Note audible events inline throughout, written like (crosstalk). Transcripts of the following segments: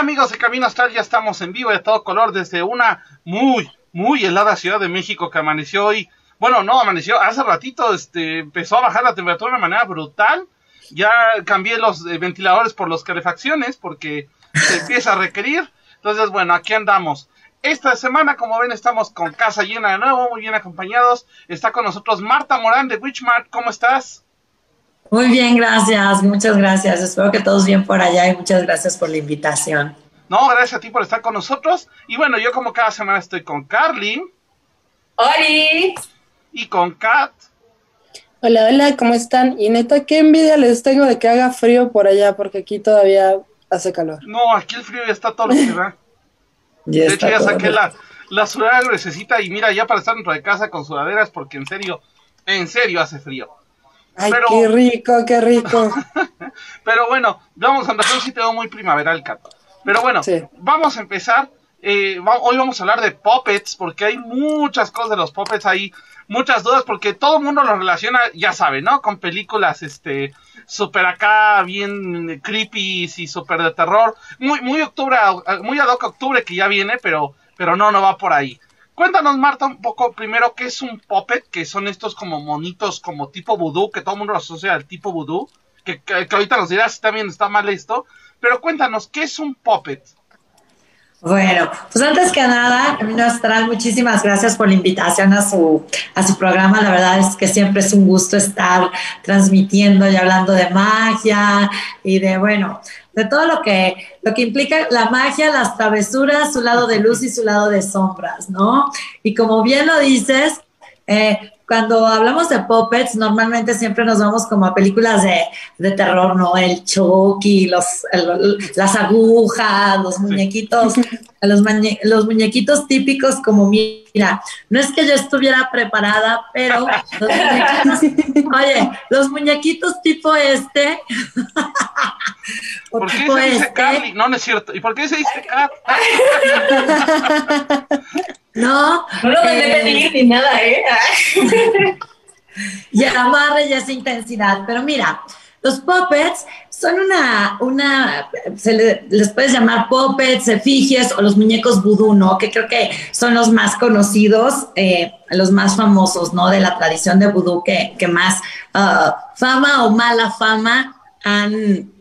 amigos de Camino Astral, ya estamos en vivo de todo color desde una muy, muy helada Ciudad de México que amaneció hoy. Bueno, no, amaneció hace ratito, este, empezó a bajar la temperatura de manera brutal. Ya cambié los eh, ventiladores por los calefacciones porque se empieza a requerir. Entonces, bueno, aquí andamos. Esta semana, como ven, estamos con casa llena de nuevo, muy bien acompañados. Está con nosotros Marta Morán de Witchmart. ¿Cómo estás? Muy bien, gracias, muchas gracias. Espero que todos bien por allá y muchas gracias por la invitación. No, gracias a ti por estar con nosotros. Y bueno, yo como cada semana estoy con Carly. ¡Holi! Y con Kat. Hola, hola, ¿cómo están? Y neta, qué envidia les tengo de que haga frío por allá, porque aquí todavía hace calor. No, aquí el frío ya está todo lo que da. (laughs) de hecho, ya saqué la, la sudadera gruesecita y mira, ya para estar dentro de casa con sudaderas, porque en serio, en serio hace frío. Ay, qué rico, qué rico. (laughs) pero bueno, vamos a empezar un sitio muy primaveral, Kat. Pero bueno, vamos a empezar. Eh, hoy vamos a hablar de puppets, porque hay muchas cosas de los puppets ahí, muchas dudas, porque todo el mundo lo relaciona, ya sabe, ¿no? Con películas, este, super acá, bien creepy y super de terror. Muy, muy octubre, muy ad hoc octubre que ya viene, pero, pero no, no va por ahí. Cuéntanos, Marta, un poco primero qué es un puppet, que son estos como monitos como tipo vudú, que todo el mundo lo asocia al tipo vudú, que, que, ahorita nos dirás si también está mal esto, pero cuéntanos, ¿qué es un puppet? Bueno, pues antes que nada, Camino Astral, muchísimas gracias por la invitación a su, a su programa. La verdad es que siempre es un gusto estar transmitiendo y hablando de magia y de, bueno, de todo lo que, lo que implica la magia, las travesuras, su lado de luz y su lado de sombras, ¿no? Y como bien lo dices, eh, cuando hablamos de puppets, normalmente siempre nos vamos como a películas de, de terror, ¿no? El Chucky, los, las agujas, los muñequitos, (laughs) los, los muñequitos típicos como mira, no es que yo estuviera preparada, pero los oye, los muñequitos tipo este. ¿Por (laughs) qué se dice este, No, no es cierto. ¿Y por qué se dice (laughs) Cat? No. No lo debe eh, ni nada, ¿eh? (laughs) y el amarre y esa intensidad. Pero mira, los puppets son una, una se les puedes llamar puppets, efigies o los muñecos vudú, ¿no? Que creo que son los más conocidos, eh, los más famosos, ¿no? De la tradición de vudú que, que más uh, fama o mala fama han,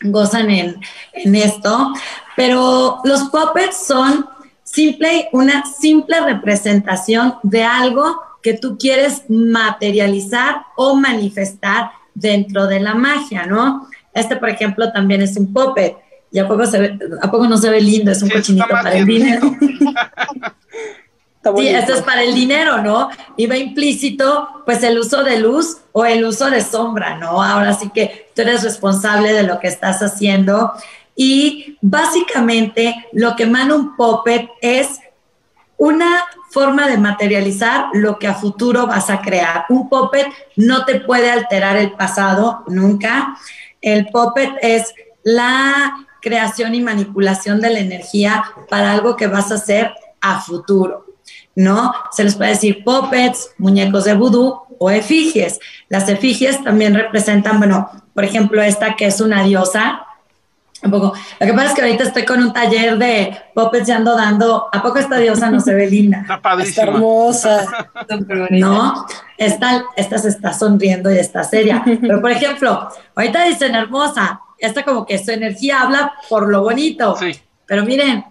gozan en, en esto. Pero los puppets son simple, una simple representación de algo que tú quieres materializar o manifestar dentro de la magia, ¿no? Este, por ejemplo, también es un puppet. ¿Y a poco, se ve, a poco no se ve lindo? Es un cochinito para el dinero. (laughs) sí, esto es para el dinero, ¿no? Y va implícito, pues, el uso de luz o el uso de sombra, ¿no? Ahora sí que tú eres responsable de lo que estás haciendo y básicamente lo que manda un puppet es una forma de materializar lo que a futuro vas a crear. Un puppet no te puede alterar el pasado nunca. El puppet es la creación y manipulación de la energía para algo que vas a hacer a futuro, ¿no? Se les puede decir puppets, muñecos de vudú o efigies. Las efigies también representan, bueno, por ejemplo, esta que es una diosa, lo que pasa es que ahorita estoy con un taller de puppets y ando dando. ¿A poco esta diosa no se ve linda? Está padrísima. Está hermosa. (laughs) no, esta, esta se está sonriendo y está seria. Pero, por ejemplo, ahorita dicen hermosa. Esta como que su energía habla por lo bonito. Sí. Pero miren,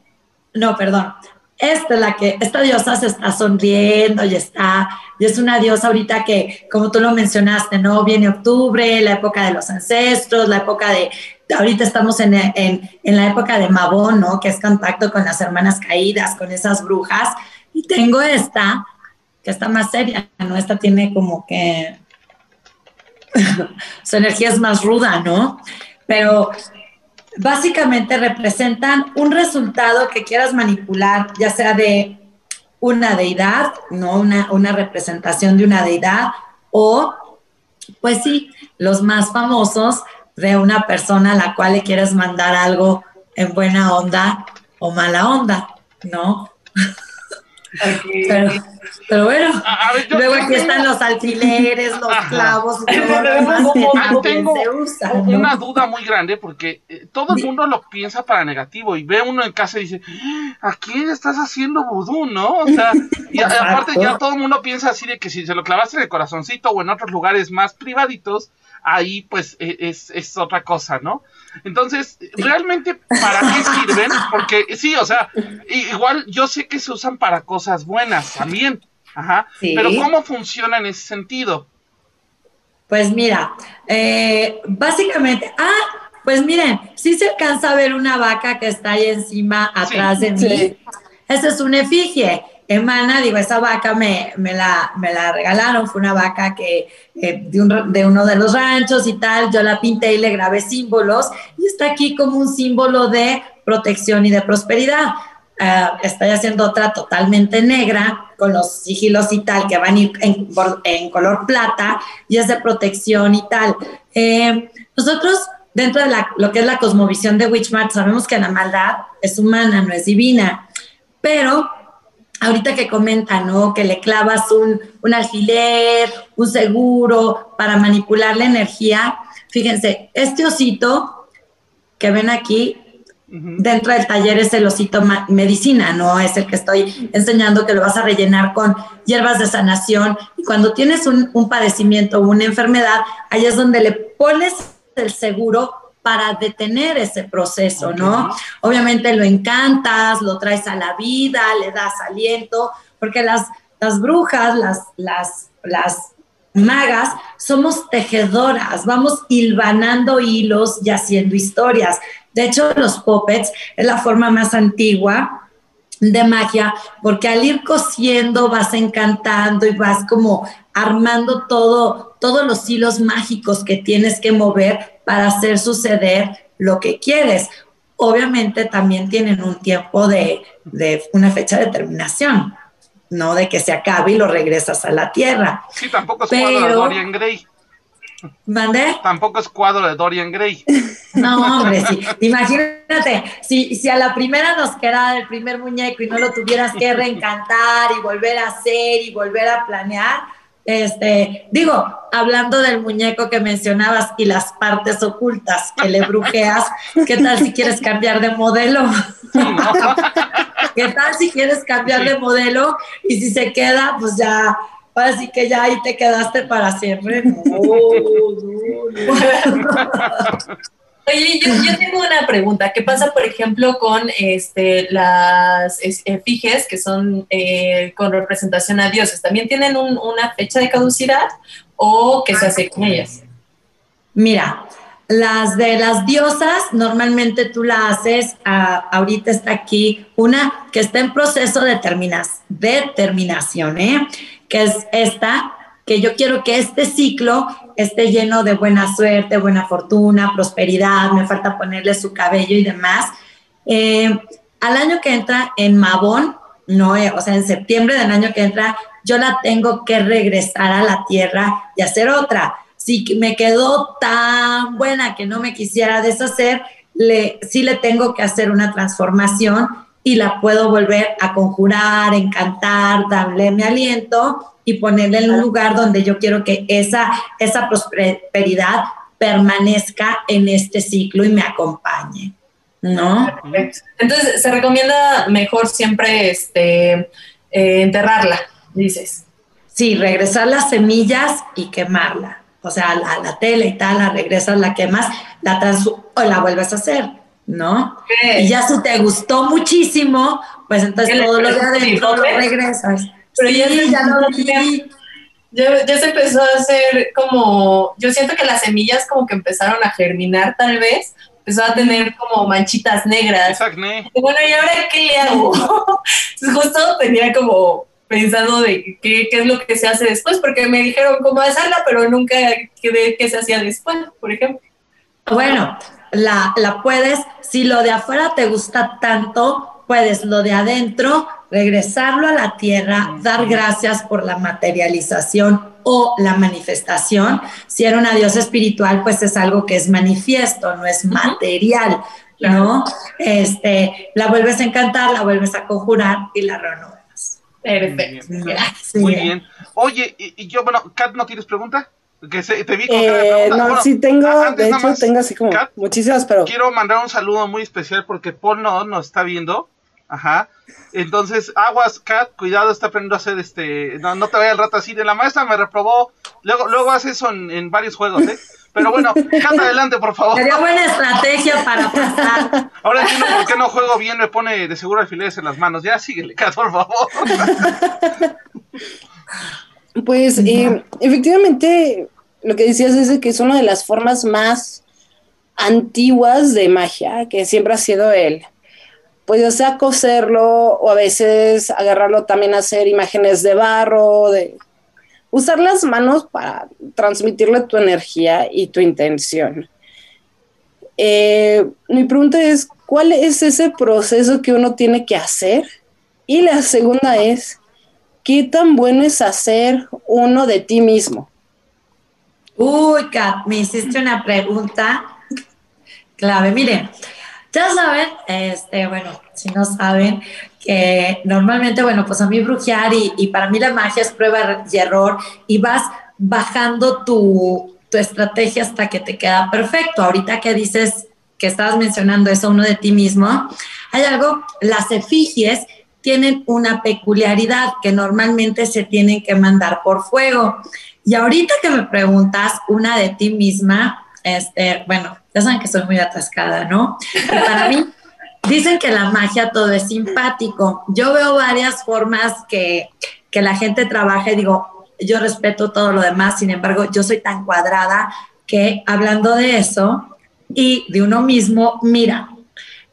no, perdón. Esta, la que, esta diosa se está sonriendo y está, y es una diosa ahorita que, como tú lo mencionaste, ¿no? Viene octubre, la época de los ancestros, la época de, ahorita estamos en, en, en la época de Mabón, ¿no? Que es contacto con las hermanas caídas, con esas brujas. Y tengo esta, que está más seria, ¿no? Esta tiene como que (laughs) su energía es más ruda, ¿no? Pero básicamente representan un resultado que quieras manipular, ya sea de una deidad, ¿no? Una, una representación de una deidad, o, pues sí, los más famosos de una persona a la cual le quieres mandar algo en buena onda o mala onda, ¿no? Pero, bueno, luego aquí están los alfileres, los clavos, todo lo tengo una duda muy grande porque eh, todo el mundo lo piensa para negativo y ve uno en casa y dice, ¿a quién estás haciendo vudú, no? O sea, y (laughs) aparte ya todo el mundo piensa así de que si se lo clavaste en el corazoncito o en otros lugares más privaditos, ahí pues e, es, es otra cosa, ¿no? Entonces, ¿realmente para qué (laughs) sirven? Porque sí, o sea, igual yo sé que se usan para cosas buenas también, ajá, pero ¿cómo funciona en ese sentido? Pues mira, eh, básicamente, ah, pues miren, sí se alcanza a ver una vaca que está ahí encima, atrás de mí. Esa es una efigie emana, digo, esa vaca me, me, la, me la regalaron, fue una vaca que eh, de, de, uno de los ranchos y tal, yo la pinté y le grabé símbolos y está aquí como un símbolo de protección y de prosperidad. Uh, estoy haciendo otra totalmente negra con los sigilos y tal que van a ir en, color plata y es de protección y tal. Eh, nosotros dentro de lo que es la cosmovisión de Witchmart sabemos que la maldad es humana, no es divina, pero ahorita que comenta, ¿no? Que le clavas un, un alfiler, un seguro para manipular la energía. Fíjense, este osito que ven aquí, dentro del taller es el osito medicina, ¿no? Es el que estoy enseñando que lo vas a rellenar con hierbas de sanación. Y cuando tienes un, un padecimiento o una enfermedad, ahí es donde le pones el seguro para detener ese proceso, ¿no? Obviamente lo encantas, lo traes a la vida, le das aliento, porque las, las brujas, las, las, las magas, somos tejedoras, vamos hilvanando hilos y haciendo historias. De hecho, los puppets es la forma más antigua de magia, porque al ir cosiendo vas encantando y vas como armando todo, todos los hilos mágicos que tienes que mover para hacer suceder lo que quieres. Obviamente también tienen un tiempo de, una fecha de terminación, no de que se acabe y lo regresas a la tierra. Sí, tampoco es de Dorian Gray. ¿Mandé? Tampoco es cuadro de Dorian Gray. No, hombre, sí. Imagínate, si, si a la primera nos quedara el primer muñeco y no lo tuvieras que reencantar y volver a hacer y volver a planear, este, digo, hablando del muñeco que mencionabas y las partes ocultas que le brujeas, ¿qué tal si quieres cambiar de modelo? ¿Qué tal si quieres cambiar de modelo y si se queda, pues ya, así que ya ahí te quedaste para siempre? (laughs) Oye, yo, tengo una pregunta. ¿Qué pasa, por ejemplo, con este, las efigies que son eh, con representación a dioses? ¿También tienen una fecha de caducidad o qué se hace con ellas? Mira, las de las diosas, normalmente tú la haces, ahorita está aquí una que está en proceso de, de terminación, ¿eh? Que es esta, que yo quiero que este ciclo esté lleno de buena suerte, buena fortuna, prosperidad, me falta ponerle su cabello y demás. Eh, al año que entra en Mabón, no, eh, o sea, en septiembre del año que entra, yo la tengo que regresar a la tierra y hacer otra. Si me quedó tan buena que no me quisiera deshacer, le, sí le tengo que hacer una transformación y la puedo volver a conjurar, encantar, darle mi aliento y ponerle en un lugar donde yo quiero que esa, esa prosperidad permanezca en este ciclo y me acompañe. ¿No? Entonces, se recomienda mejor siempre este, eh, enterrarla, dices. Sí, regresar las semillas y quemarla. O sea, la, la tela y tal, la regresas, la quemas, la o la vuelves a hacer, ¿no? Y ya si te gustó muchísimo, pues entonces todo lo de adentro lo regresas. Pero ya, ya, se empezó a hacer como, yo siento que las semillas como que empezaron a germinar tal vez, empezó a tener como manchitas negras. Bueno, ¿y ahora qué le hago? (laughs) Justo tenía como pensando de qué, qué, es lo que se hace después, porque me dijeron cómo hacerla, pero nunca quedé qué se hacía después, por ejemplo. Bueno, la, la puedes, si lo de afuera te gusta tanto, puedes lo de adentro regresarlo a la tierra, dar gracias por la materialización o la manifestación. Si era una diosa espiritual, pues es algo que es manifiesto, no es material, ¿no? Este, la vuelves a encantar, la vuelves a conjurar y la renuevas. Perfecto. Muy bien. Oye, y, yo, bueno, Kat, ¿no tienes pregunta? Que te vi con eh, No, sí tengo, de hecho tengo así como muchísimas, pero... Quiero mandar un saludo muy especial porque Paul no nos está viendo. Ajá. Entonces, aguas, Kat, cuidado, está aprendiendo a hacer este. No, no te vaya el rato así. De la maestra me reprobó. Luego, luego hace eso en, varios juegos, ¿eh? Pero bueno, Kat, adelante, por favor. Sería buena estrategia para pasar. Ahora entiendo por qué no juego bien, me pone de seguro alfileres en las manos. Ya síguele, Kat, por favor. (laughs) Pues, eh, efectivamente, lo que decías es que es una de las formas más antiguas de magia, que siempre ha sido el pues ya sea coserlo o a veces agarrarlo también a hacer imágenes de barro, de usar las manos para transmitirle tu energía y tu intención. Eh, mi pregunta es, ¿cuál es ese proceso que uno tiene que hacer? Y la segunda es, ¿qué tan bueno es hacer uno de ti mismo? Uy, Kat, me hiciste una pregunta clave. Miren, ya saben, este, bueno, si no saben, que normalmente, bueno, pues a mí brujear y, para mí la magia es prueba y error y vas bajando tu, tu estrategia hasta que te queda perfecto. Ahorita que dices que estabas mencionando eso uno de ti mismo, hay algo, las efigies tienen una peculiaridad que normalmente se tienen que mandar por fuego. Y ahorita que me preguntas una de ti misma, este, bueno, ya saben que soy muy atascada, ¿no? Para mí, (laughs) dicen que la magia todo es simpático. Yo veo varias formas que, que la gente trabaja y digo, yo respeto todo lo demás, sin embargo, yo soy tan cuadrada que hablando de eso y de uno mismo, mira,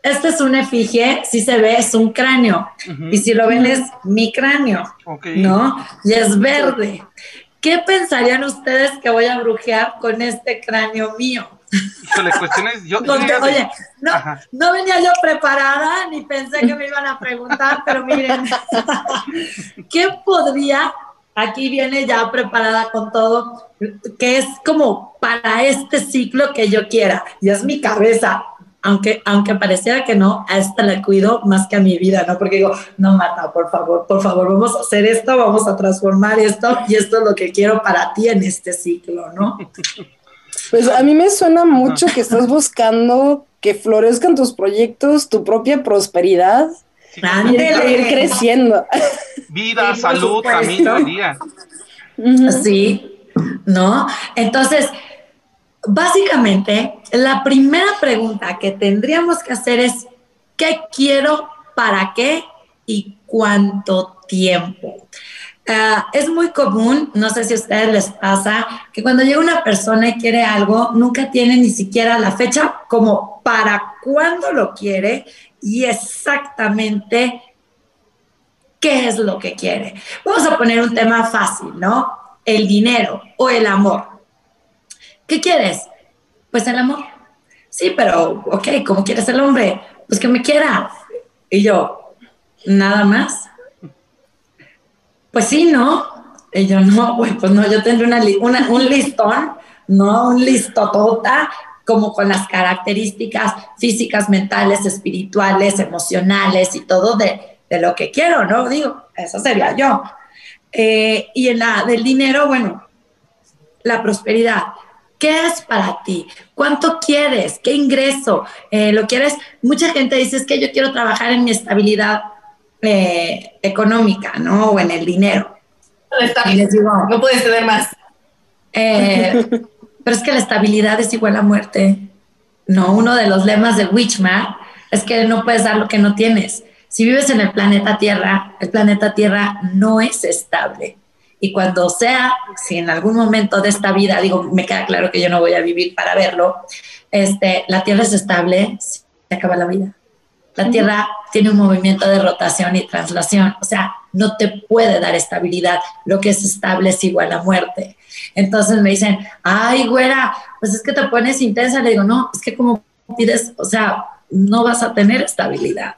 este es un efigie, si se ve, es un cráneo. Y si lo ven, es mi cráneo, ¿no? Y es verde. ¿Qué pensarían ustedes que voy a brujear con este cráneo mío? Híjole, cuestiones. Yo, oye, no, no, venía yo preparada ni pensé que me iban a preguntar, pero miren, (laughs) ¿qué podría? Aquí viene ya preparada con todo, que es como para este ciclo que yo quiera, y es mi cabeza aunque, aunque pareciera que no, a esta la cuido más que a mi vida, ¿no? Porque digo, no, mata, por favor, por favor, vamos a hacer esto, vamos a transformar esto y esto es lo que quiero para ti en este ciclo, ¿no? Pues a mí me suena mucho que estás buscando que florezcan tus proyectos, tu propia prosperidad. y ir creciendo. Vida, salud, familia, Sí, ¿no? Entonces, básicamente, la primera pregunta que tendríamos que hacer es, ¿qué quiero, para qué y cuánto tiempo? Ah, es muy común, no sé si a ustedes les pasa, que cuando llega una persona y quiere algo, nunca tiene ni siquiera la fecha como para cuándo lo quiere y exactamente qué es lo que quiere. Vamos a poner un tema fácil, ¿no? El dinero o el amor. ¿Qué quieres? Pues el amor. Sí, pero, ok, ¿cómo quieres el hombre? Pues que me quiera. Y yo, nada más. Pues sí, ¿no? Y yo, no, pues no, yo tendré una, un listón, no un listotota, como con las características físicas, mentales, espirituales, emocionales y todo de, lo que quiero, ¿no? Digo, eso sería yo. Eh, y en la del dinero, bueno, la prosperidad. ¿Qué es para ti? ¿Cuánto quieres? ¿Qué ingreso? Eh, ¿Lo quieres? Mucha gente dice es que yo quiero trabajar en mi estabilidad eh, económica, ¿no? O en el dinero. no puedes tener más. Eh, (laughs) pero es que la estabilidad es igual a muerte. No, uno de los lemas de Witchman es que no puedes dar lo que no tienes. Si vives en el planeta Tierra, el planeta Tierra no es estable. Y cuando sea, si en algún momento de esta vida, digo, me queda claro que yo no voy a vivir para verlo, este, la Tierra es estable, se acaba la vida. La Tierra tiene un movimiento de rotación y translación, o sea, no te puede dar estabilidad. Lo que es estable es igual a muerte. Entonces me dicen, ay, güera, pues es que te pones intensa. Le digo, no, es que como pides, o sea, no vas a tener estabilidad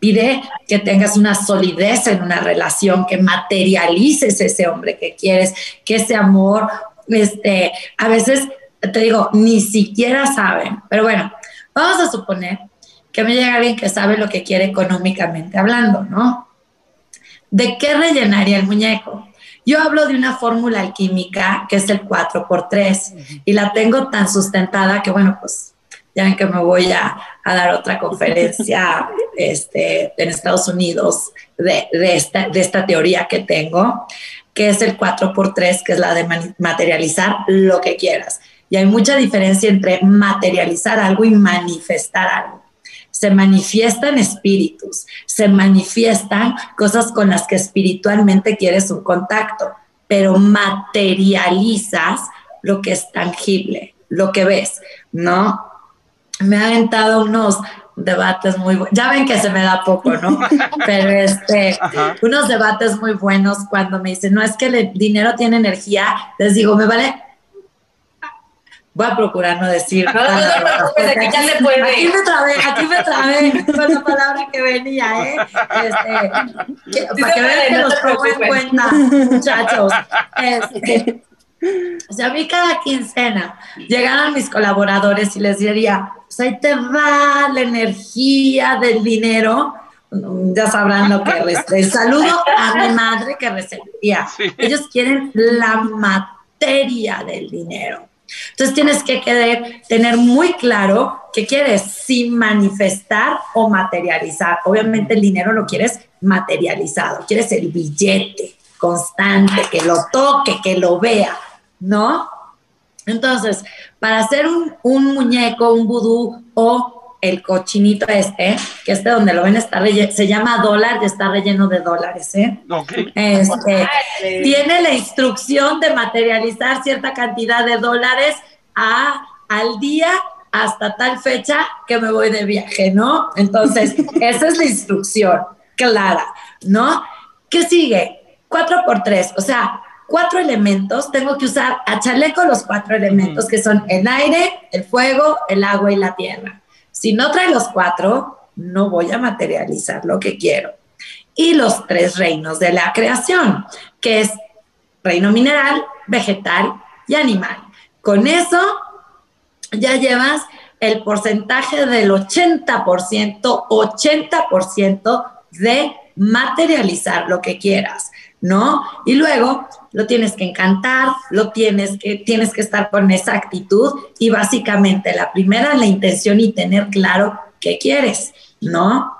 pide que tengas una solidez en una relación, que materialices ese hombre que quieres, que ese amor, este, a veces te digo, ni siquiera saben, pero bueno, vamos a suponer que me llega alguien que sabe lo que quiere económicamente hablando, ¿no? ¿de qué rellenaría el muñeco? Yo hablo de una fórmula alquímica que es el 4x3 y la tengo tan sustentada que, bueno, pues ya ven que me voy a, dar otra conferencia (laughs) este, en Estados Unidos de, esta, de esta teoría que tengo, que es el 4x3, que es la de materializar lo que quieras. Y hay mucha diferencia entre materializar algo y manifestar algo. Se manifiestan espíritus, se manifiestan cosas con las que espiritualmente quieres un contacto, pero materializas lo que es tangible, lo que ves, ¿no? me ha aventado unos debates muy buenos. Ya ven que se me da poco, ¿no? (laughs) Pero este, unos debates muy buenos cuando me dicen, no es que el dinero tiene energía, les digo, me vale. Voy a procurar no decir. (laughs) No, no, aquí, ya se puede. Aquí me trabé, aquí me trabé (laughs) con la palabra que venía, ¿eh? Este, para que vean que los en cuenta, muchachos. Este, o sea, a mí cada quincena llegaran mis colaboradores y les diría, pues ahí te va la energía del dinero. Ya sabrán lo que el Saludo a mi madre que recibía. Ellos quieren la materia del dinero. Entonces tienes que querer, tener muy claro qué quieres, si manifestar o materializar. Obviamente el dinero lo quieres materializado, quieres el billete constante, que lo toque, que lo vea ¿no? Entonces, para hacer un, muñeco, un vudú o el cochinito este, que este donde lo ven está se llama dólar y está relleno de dólares, ¿eh? Este, tiene la instrucción de materializar cierta cantidad de dólares a, al día hasta tal fecha que me voy de viaje, ¿no? Entonces, (laughs) esa es la instrucción clara, ¿no? ¿Qué sigue? Cuatro por tres, o sea, cuatro elementos, tengo que usar a chaleco los cuatro elementos que son el aire, el fuego, el agua y la tierra. Si no trae los cuatro, no voy a materializar lo que quiero. Y los tres reinos de la creación, que es reino mineral, vegetal y animal. Con eso ya llevas el porcentaje del 80%, 80% de materializar lo que quieras, ¿no? Y luego lo tienes que encantar, lo tienes que, tienes que estar con esa actitud y básicamente la primera, la intención y tener claro qué quieres, ¿no?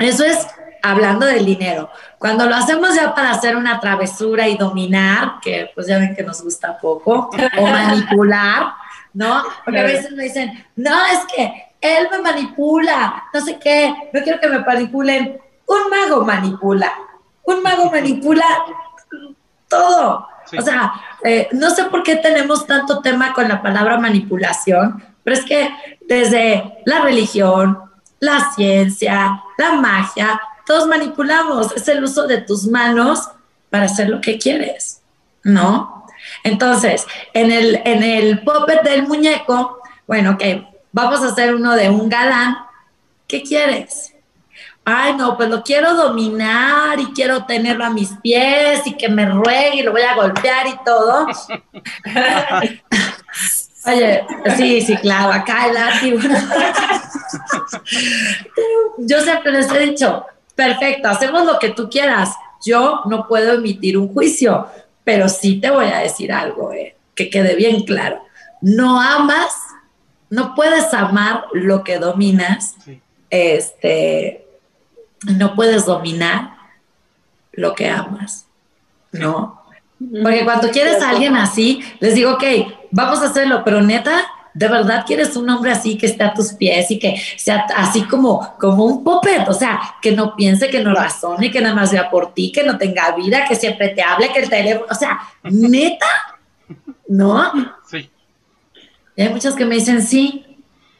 Eso es hablando del dinero. Cuando lo hacemos ya para hacer una travesura y dominar, que pues ya ven que nos gusta poco, o (laughs) manipular, ¿no? Porque a veces me dicen, no, es que él me manipula, no sé qué, no quiero que me manipulen. Un mago manipula. Un mago (laughs) manipula todo. O sea, eh, no sé por qué tenemos tanto tema con la palabra manipulación, pero es que desde la religión, la ciencia, la magia, todos manipulamos. Es el uso de tus manos para hacer lo que quieres, ¿no? Entonces, en el, en el puppet del muñeco, bueno, que vamos a hacer uno de un galán. ¿Qué quieres? Ay, no, pues lo quiero dominar y quiero tenerlo a mis pies y que me ruegue y lo voy a golpear y todo. (laughs) Oye, sí, sí, claro, acá el látigo. Yo siempre les he dicho, perfecto, hacemos lo que tú quieras. Yo no puedo emitir un juicio, pero sí te voy a decir algo, eh, que quede bien claro. No amas, no puedes amar lo que dominas. Este, no puedes dominar lo que amas, ¿no? Porque cuando quieres a alguien así, les digo, ok, vamos a hacerlo, pero neta, de verdad quieres un hombre así que esté a tus pies y que sea así como, como un puppet, o sea, que no piense, que no razone, que nada más vea por ti, que no tenga vida, que siempre te hable, que el teléfono, o sea, neta, ¿no? Sí. Y hay muchas que me dicen, sí,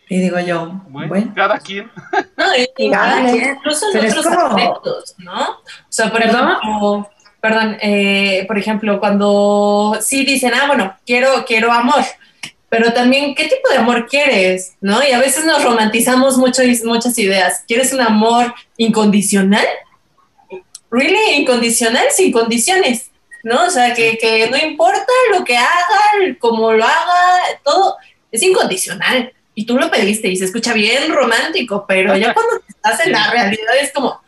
y digo yo, bueno, cada quien. No, y, cada quien, incluso en otros aspectos, ¿no? O sea, por ejemplo, perdón, eh, por ejemplo, cuando sí dicen, ah, bueno, quiero, quiero amor, pero también, ¿qué tipo de amor quieres? ¿No? Y a veces nos romantizamos mucho, muchas ideas. ¿Quieres un amor incondicional? ¿Really? ¿Incondicional? Sin condiciones, ¿no? O sea, que, que no importa lo que haga, cómo lo haga, todo es incondicional y tú lo pediste y se escucha bien romántico, pero ya cuando estás en la realidad es como,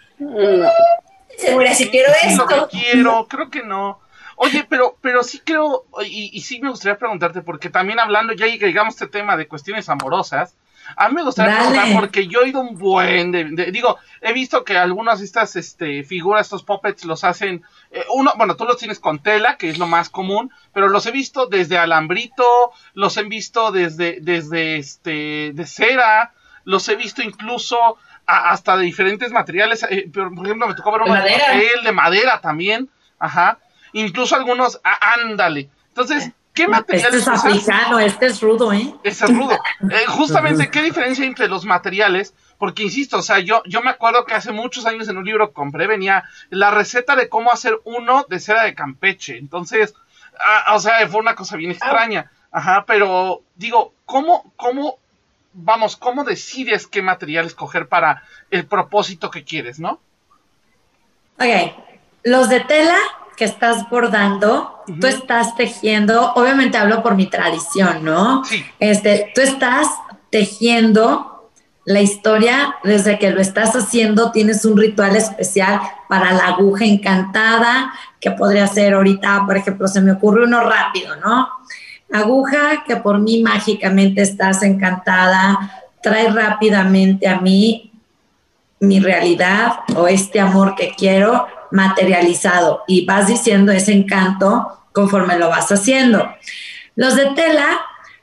segura si quiero esto. Lo que quiero, creo que no. Oye, pero, pero sí creo, y, y, sí me gustaría preguntarte, porque también hablando, ya llegamos a este tema de cuestiones amorosas, a mí me gustaría preguntar porque yo he ido un buen de, digo, he visto que algunas de estas este, figuras, estos puppets los hacen, eh, uno, bueno, tú los tienes con tela, que es lo más común, pero los he visto desde alambrito, los he visto desde, desde este, de cera, los he visto incluso hasta de diferentes materiales, eh, por ejemplo, me tocó ver uno de, papel, de madera también, ajá, incluso algunos, ándale. Entonces, ¿Qué materiales Este es africano, este es rudo, ¿eh? Este es rudo. (laughs) Eh, justamente, ¿qué diferencia entre los materiales? Porque, insisto, o sea, yo, yo me acuerdo que hace muchos años en un libro que compré venía la receta de cómo hacer uno de cera de Campeche. Entonces, ah, o sea, fue una cosa bien extraña. Ajá, pero digo, ¿cómo, cómo, vamos, cómo decides qué material escoger para el propósito que quieres, no? Ok, los de tela que estás bordando, tú estás tejiendo, obviamente hablo por mi tradición, ¿no? Sí. Este, tú estás tejiendo la historia desde que lo estás haciendo, tienes un ritual especial para la aguja encantada, que podría ser ahorita, por ejemplo, se me ocurre uno rápido, ¿no? Aguja que por mí mágicamente estás encantada, trae rápidamente a mí mi realidad o este amor que quiero materializado y vas diciendo ese encanto conforme lo vas haciendo. Los de tela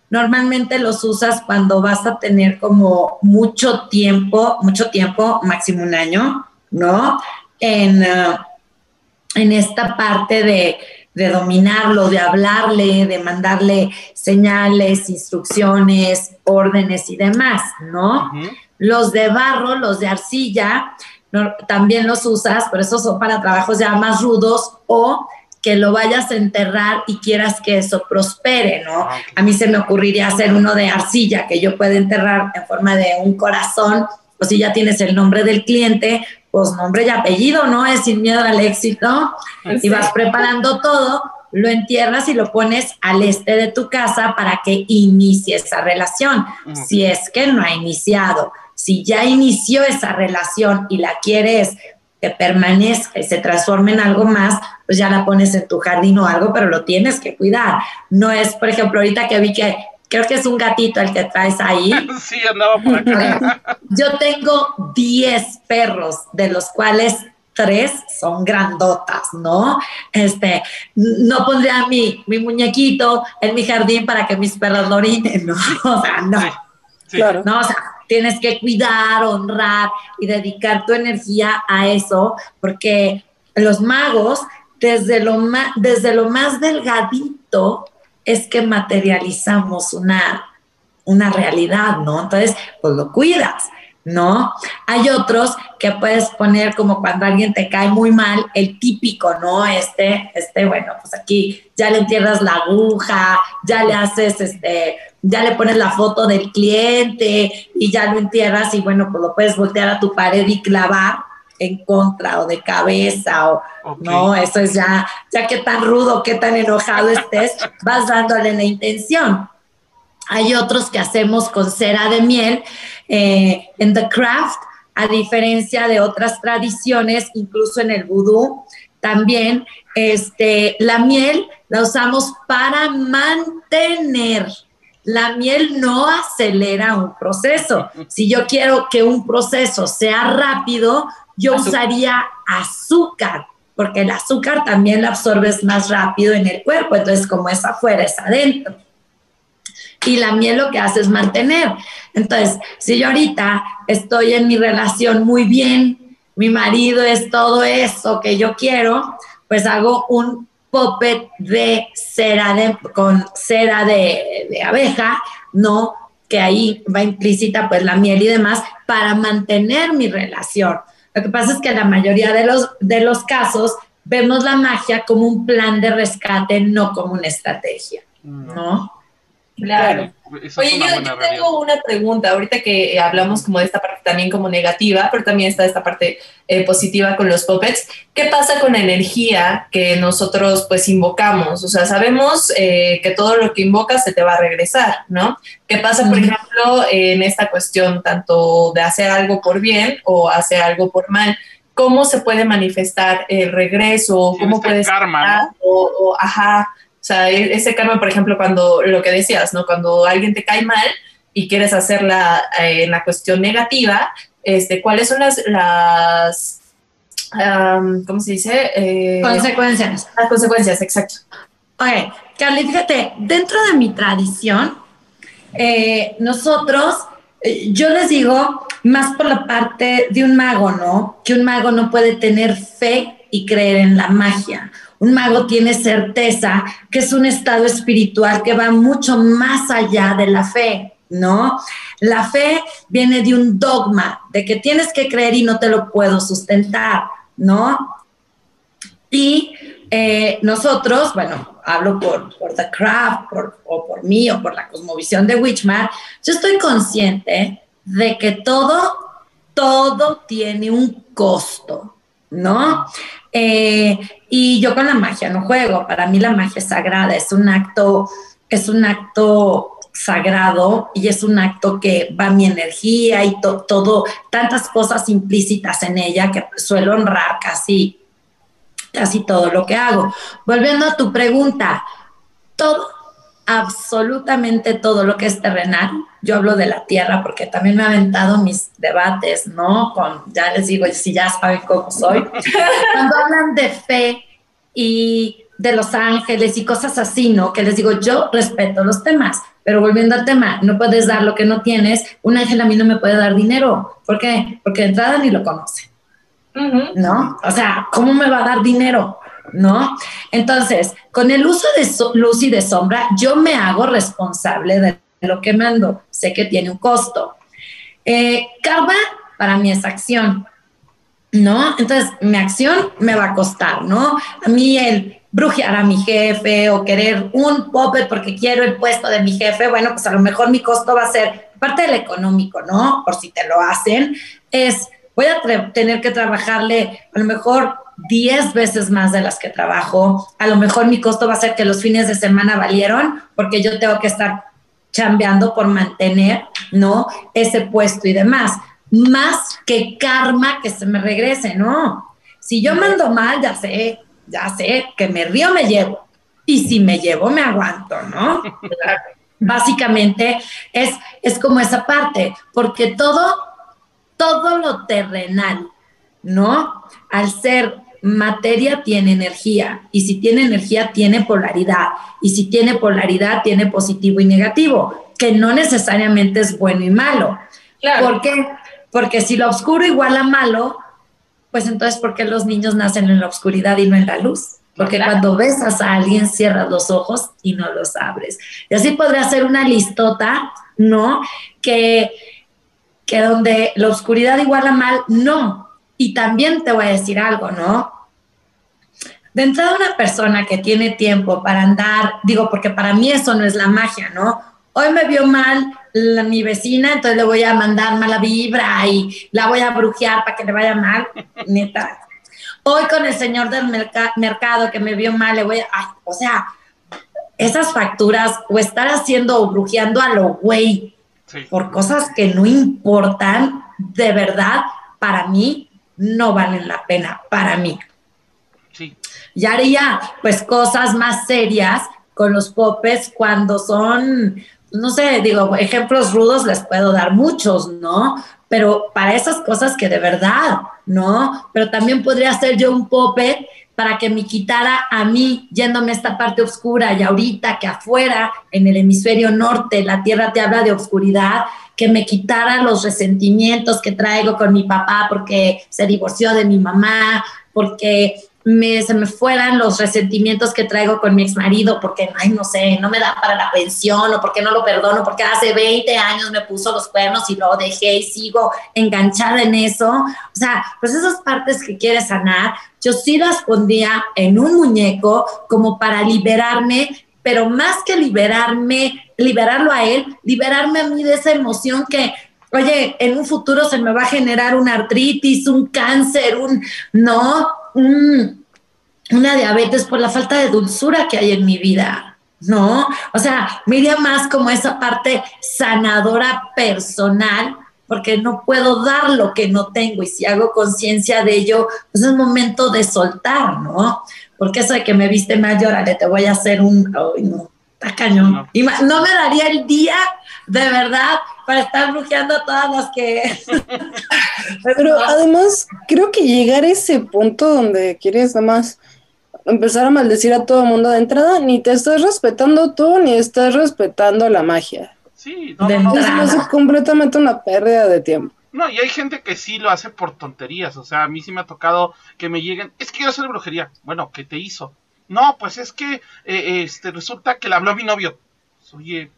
normalmente los usas cuando vas a tener como mucho tiempo, mucho tiempo, máximo un año, ¿no? En, uh, en esta parte de, de, dominarlo, de hablarle, de mandarle señales, instrucciones, órdenes y demás, ¿no? Los de barro, los de arcilla, también los usas, pero esos son para trabajos ya más rudos o que lo vayas a enterrar y quieras que eso prospere, ¿no? Ah, a mí se me ocurriría hacer uno de arcilla que yo pueda enterrar en forma de un corazón, o si ya tienes el nombre del cliente, pues nombre y apellido, ¿no? Es sin miedo al éxito. Y vas preparando todo, lo entierras y lo pones al este de tu casa para que inicie esa relación, si es que no ha iniciado. Si ya inició esa relación y la quieres que permanezca y se transforme en algo más, pues ya la pones en tu jardín o algo, pero lo tienes que cuidar. No es, por ejemplo, ahorita que vi que creo que es un gatito el que traes ahí. (laughs) Sí, andaba por acá. Yo tengo 10 perros, de los cuales tres son grandotas, ¿no? Este, no pondría mi, mi muñequito en mi jardín para que mis perros lo orinen, ¿no? (laughs) O sea, no. Claro. No, o sea, tienes que cuidar, honrar y dedicar tu energía a eso, porque los magos, desde lo más, desde lo más delgadito, es que materializamos una, una realidad, ¿no? Entonces, pues lo cuidas. ¿no? Hay otros que puedes poner como cuando alguien te cae muy mal, el típico, ¿no? Este, este, bueno, pues aquí ya le entierras la aguja, ya le haces, este, ya le pones la foto del cliente y ya lo entierras y bueno, pues lo puedes voltear a tu pared y clavar en contra o de cabeza o no, eso es ya, ya que tan rudo, qué tan enojado estés, vas dándole la intención. Hay otros que hacemos con cera de miel eh, en The Craft, a diferencia de otras tradiciones, incluso en el vudú, también este, la miel la usamos para mantener. La miel no acelera un proceso. Si yo quiero que un proceso sea rápido, yo usaría azúcar, porque el azúcar también lo absorbes más rápido en el cuerpo. Entonces, como es afuera, es adentro y la miel lo que hace es mantener. Entonces, si yo ahorita estoy en mi relación muy bien, mi marido es todo eso que yo quiero, pues hago un puppet de cera de, con cera de, de abeja, ¿no? Que ahí va implícita pues la miel y demás para mantener mi relación. Lo que pasa es que la mayoría de los, de los casos vemos la magia como un plan de rescate, no como una estrategia, ¿no? Claro. Oye, yo, tengo una pregunta, ahorita que hablamos como de esta parte también como negativa, pero también está esta parte eh, positiva con los puppets. ¿Qué pasa con la energía que nosotros pues invocamos? O sea, sabemos eh, que todo lo que invocas se te va a regresar, ¿no? ¿Qué pasa, por ejemplo, en esta cuestión tanto de hacer algo por bien o hacer algo por mal? cómo se puede manifestar el regreso, cómo puede karma, o, ajá, o sea, e, ese karma, por ejemplo, cuando lo que decías, ¿no? Cuando alguien te cae mal y quieres hacerla eh, en la cuestión negativa, este, ¿cuáles son las, las ¿cómo se dice? Eh, consecuencias. Las consecuencias, exacto. Ok, Carly, fíjate, dentro de mi tradición, eh, nosotros, eh, yo les digo, más por la parte de un mago, ¿no? Que un mago no puede tener fe y creer en la magia. Un mago tiene certeza que es un estado espiritual que va mucho más allá de la fe, ¿no? La fe viene de un dogma, de que tienes que creer y no te lo puedo sustentar, ¿no? Y eh, nosotros, bueno, hablo por, por The Craft, por, o por mí, o por la cosmovisión de Witchmar, yo estoy consciente de que todo, todo tiene un costo, ¿no? Eh, y yo con la magia no juego, para mí la magia es sagrada, es un acto, es un acto sagrado y es un acto que va mi energía y todo, tantas cosas implícitas en ella que suelo honrar casi, casi todo lo que hago. Volviendo a tu pregunta, todo, absolutamente todo lo que es terrenal, yo hablo de la tierra porque también me ha aventado mis debates, ¿no? Con, ya les digo, si ya saben cómo soy, (laughs) cuando hablan de fe y de los ángeles y cosas así, ¿no? Que les digo, yo respeto los temas, pero volviendo al tema, no puedes dar lo que no tienes. Un ángel a mí no me puede dar dinero. ¿Por qué? Porque de entrada ni lo conoce. ¿No? O sea, ¿cómo me va a dar dinero? ¿No? Entonces, con el uso de luz y de sombra, yo me hago responsable de lo que mando. Sé que tiene un costo. Eh, karma para mí es acción. ¿no? Entonces, mi acción me va a costar, ¿no? A mí el brujear a mi jefe o querer un puppet porque quiero el puesto de mi jefe, bueno, pues a lo mejor mi costo va a ser, parte del económico, ¿no? Por si te lo hacen, es, voy a tener que trabajarle a lo mejor 10 veces más de las que trabajo, a lo mejor mi costo va a ser que los fines de semana valieron porque yo tengo que estar chambeando por mantener, ¿no? Ese puesto y demás más que karma que se me regrese, no. Si yo mando mal, ya sé, ya sé que me río, me llevo. Y si me llevo, me aguanto, ¿no? (laughs) Básicamente es, es como esa parte, porque todo, todo lo terrenal, ¿no? Al ser materia tiene energía y si tiene energía tiene polaridad y si tiene polaridad tiene positivo y negativo, que no necesariamente es bueno y malo. Claro. ¿Por qué? Porque si lo oscuro iguala malo, pues entonces, ¿por qué los niños nacen en la oscuridad y no en la luz? Porque cuando besas a alguien, cierras los ojos y no los abres. Y así podría ser una listota, ¿no? Que, que donde la oscuridad iguala mal, no. Y también te voy a decir algo, ¿no? De entrada, una persona que tiene tiempo para andar, digo, porque para mí eso no es la magia, ¿no? Hoy me vio mal, mi vecina, entonces le voy a mandar mala vibra y la voy a brujear para que le vaya mal, (laughs) neta. Hoy con el señor del mercado que me vio mal, le voy a, o sea, esas facturas o estar haciendo o brujeando a lo güey por cosas que no importan, de verdad, para mí no valen la pena, para mí. Sí. Y haría pues cosas más serias con los popes cuando son no sé, digo, ejemplos rudos les puedo dar muchos, ¿no? Pero para esas cosas que de verdad, ¿no? Pero también podría ser yo un puppet para que me quitara a mí yéndome a esta parte oscura y ahorita que afuera, en el hemisferio norte, la tierra te habla de oscuridad, que me quitara los resentimientos que traigo con mi papá porque se divorció de mi mamá, porque me, se me fueran los resentimientos que traigo con mi ex marido porque, ay, no sé, no me da para la pensión o porque no lo perdono, porque hace 20 años me puso los cuernos y lo dejé y sigo enganchada en eso. O sea, pues esas partes que quieres sanar, yo sí las pondría en un muñeco como para liberarme, pero más que liberarme, liberarlo a él, liberarme a mí de esa emoción que oye, en un futuro se me va a generar una artritis, un cáncer, un, no, una diabetes por la falta de dulzura que hay en mi vida, ¿no? O sea, me más como esa parte sanadora personal porque no puedo dar lo que no tengo y si hago conciencia de ello, pues es momento de soltar, ¿no? Porque eso de que me viste mal, llórale, te voy a hacer un, ay no, está cañón. Y no me daría el día, de verdad, para estar bloqueando a todas las que... (laughs) Pero además, creo que llegar a ese punto donde quieres nada más empezar a maldecir a todo el mundo de entrada, ni te estás respetando tú, ni estás respetando la magia. Sí, no, no, Es completamente una pérdida de tiempo. No, y hay gente que sí lo hace por tonterías. O sea, a mí sí me ha tocado que me lleguen. Es que yo hacer brujería. Bueno, ¿qué te hizo? No, pues es que eh, este resulta que le habló a mi novio. Pues, oye,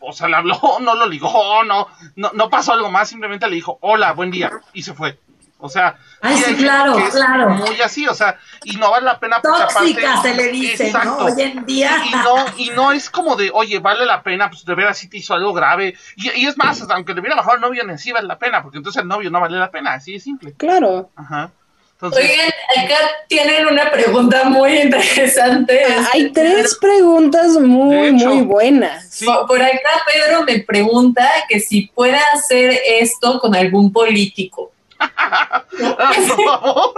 o sea, le habló, (laughs) no lo ligó, no, no, no pasó algo más, simplemente le dijo, hola, buen día, y se fue. O sea, Ay, sí, claro, claro. Muy así, o sea, y no vale la pena Tóxica se le dice, ¿no? Hoy en día. Y, no, y no es como de, oye, vale la pena, pues de ver así te hizo algo grave. Y, es más, aunque le hubiera bajado el novio, ni sí vale la pena, porque entonces el novio no vale la pena, así de simple. Claro. Ajá. Oigan, acá tienen una pregunta muy interesante. Hay tres preguntas muy, muy buenas. Por acá Pedro me pregunta que si puede hacer esto con algún político. por favor.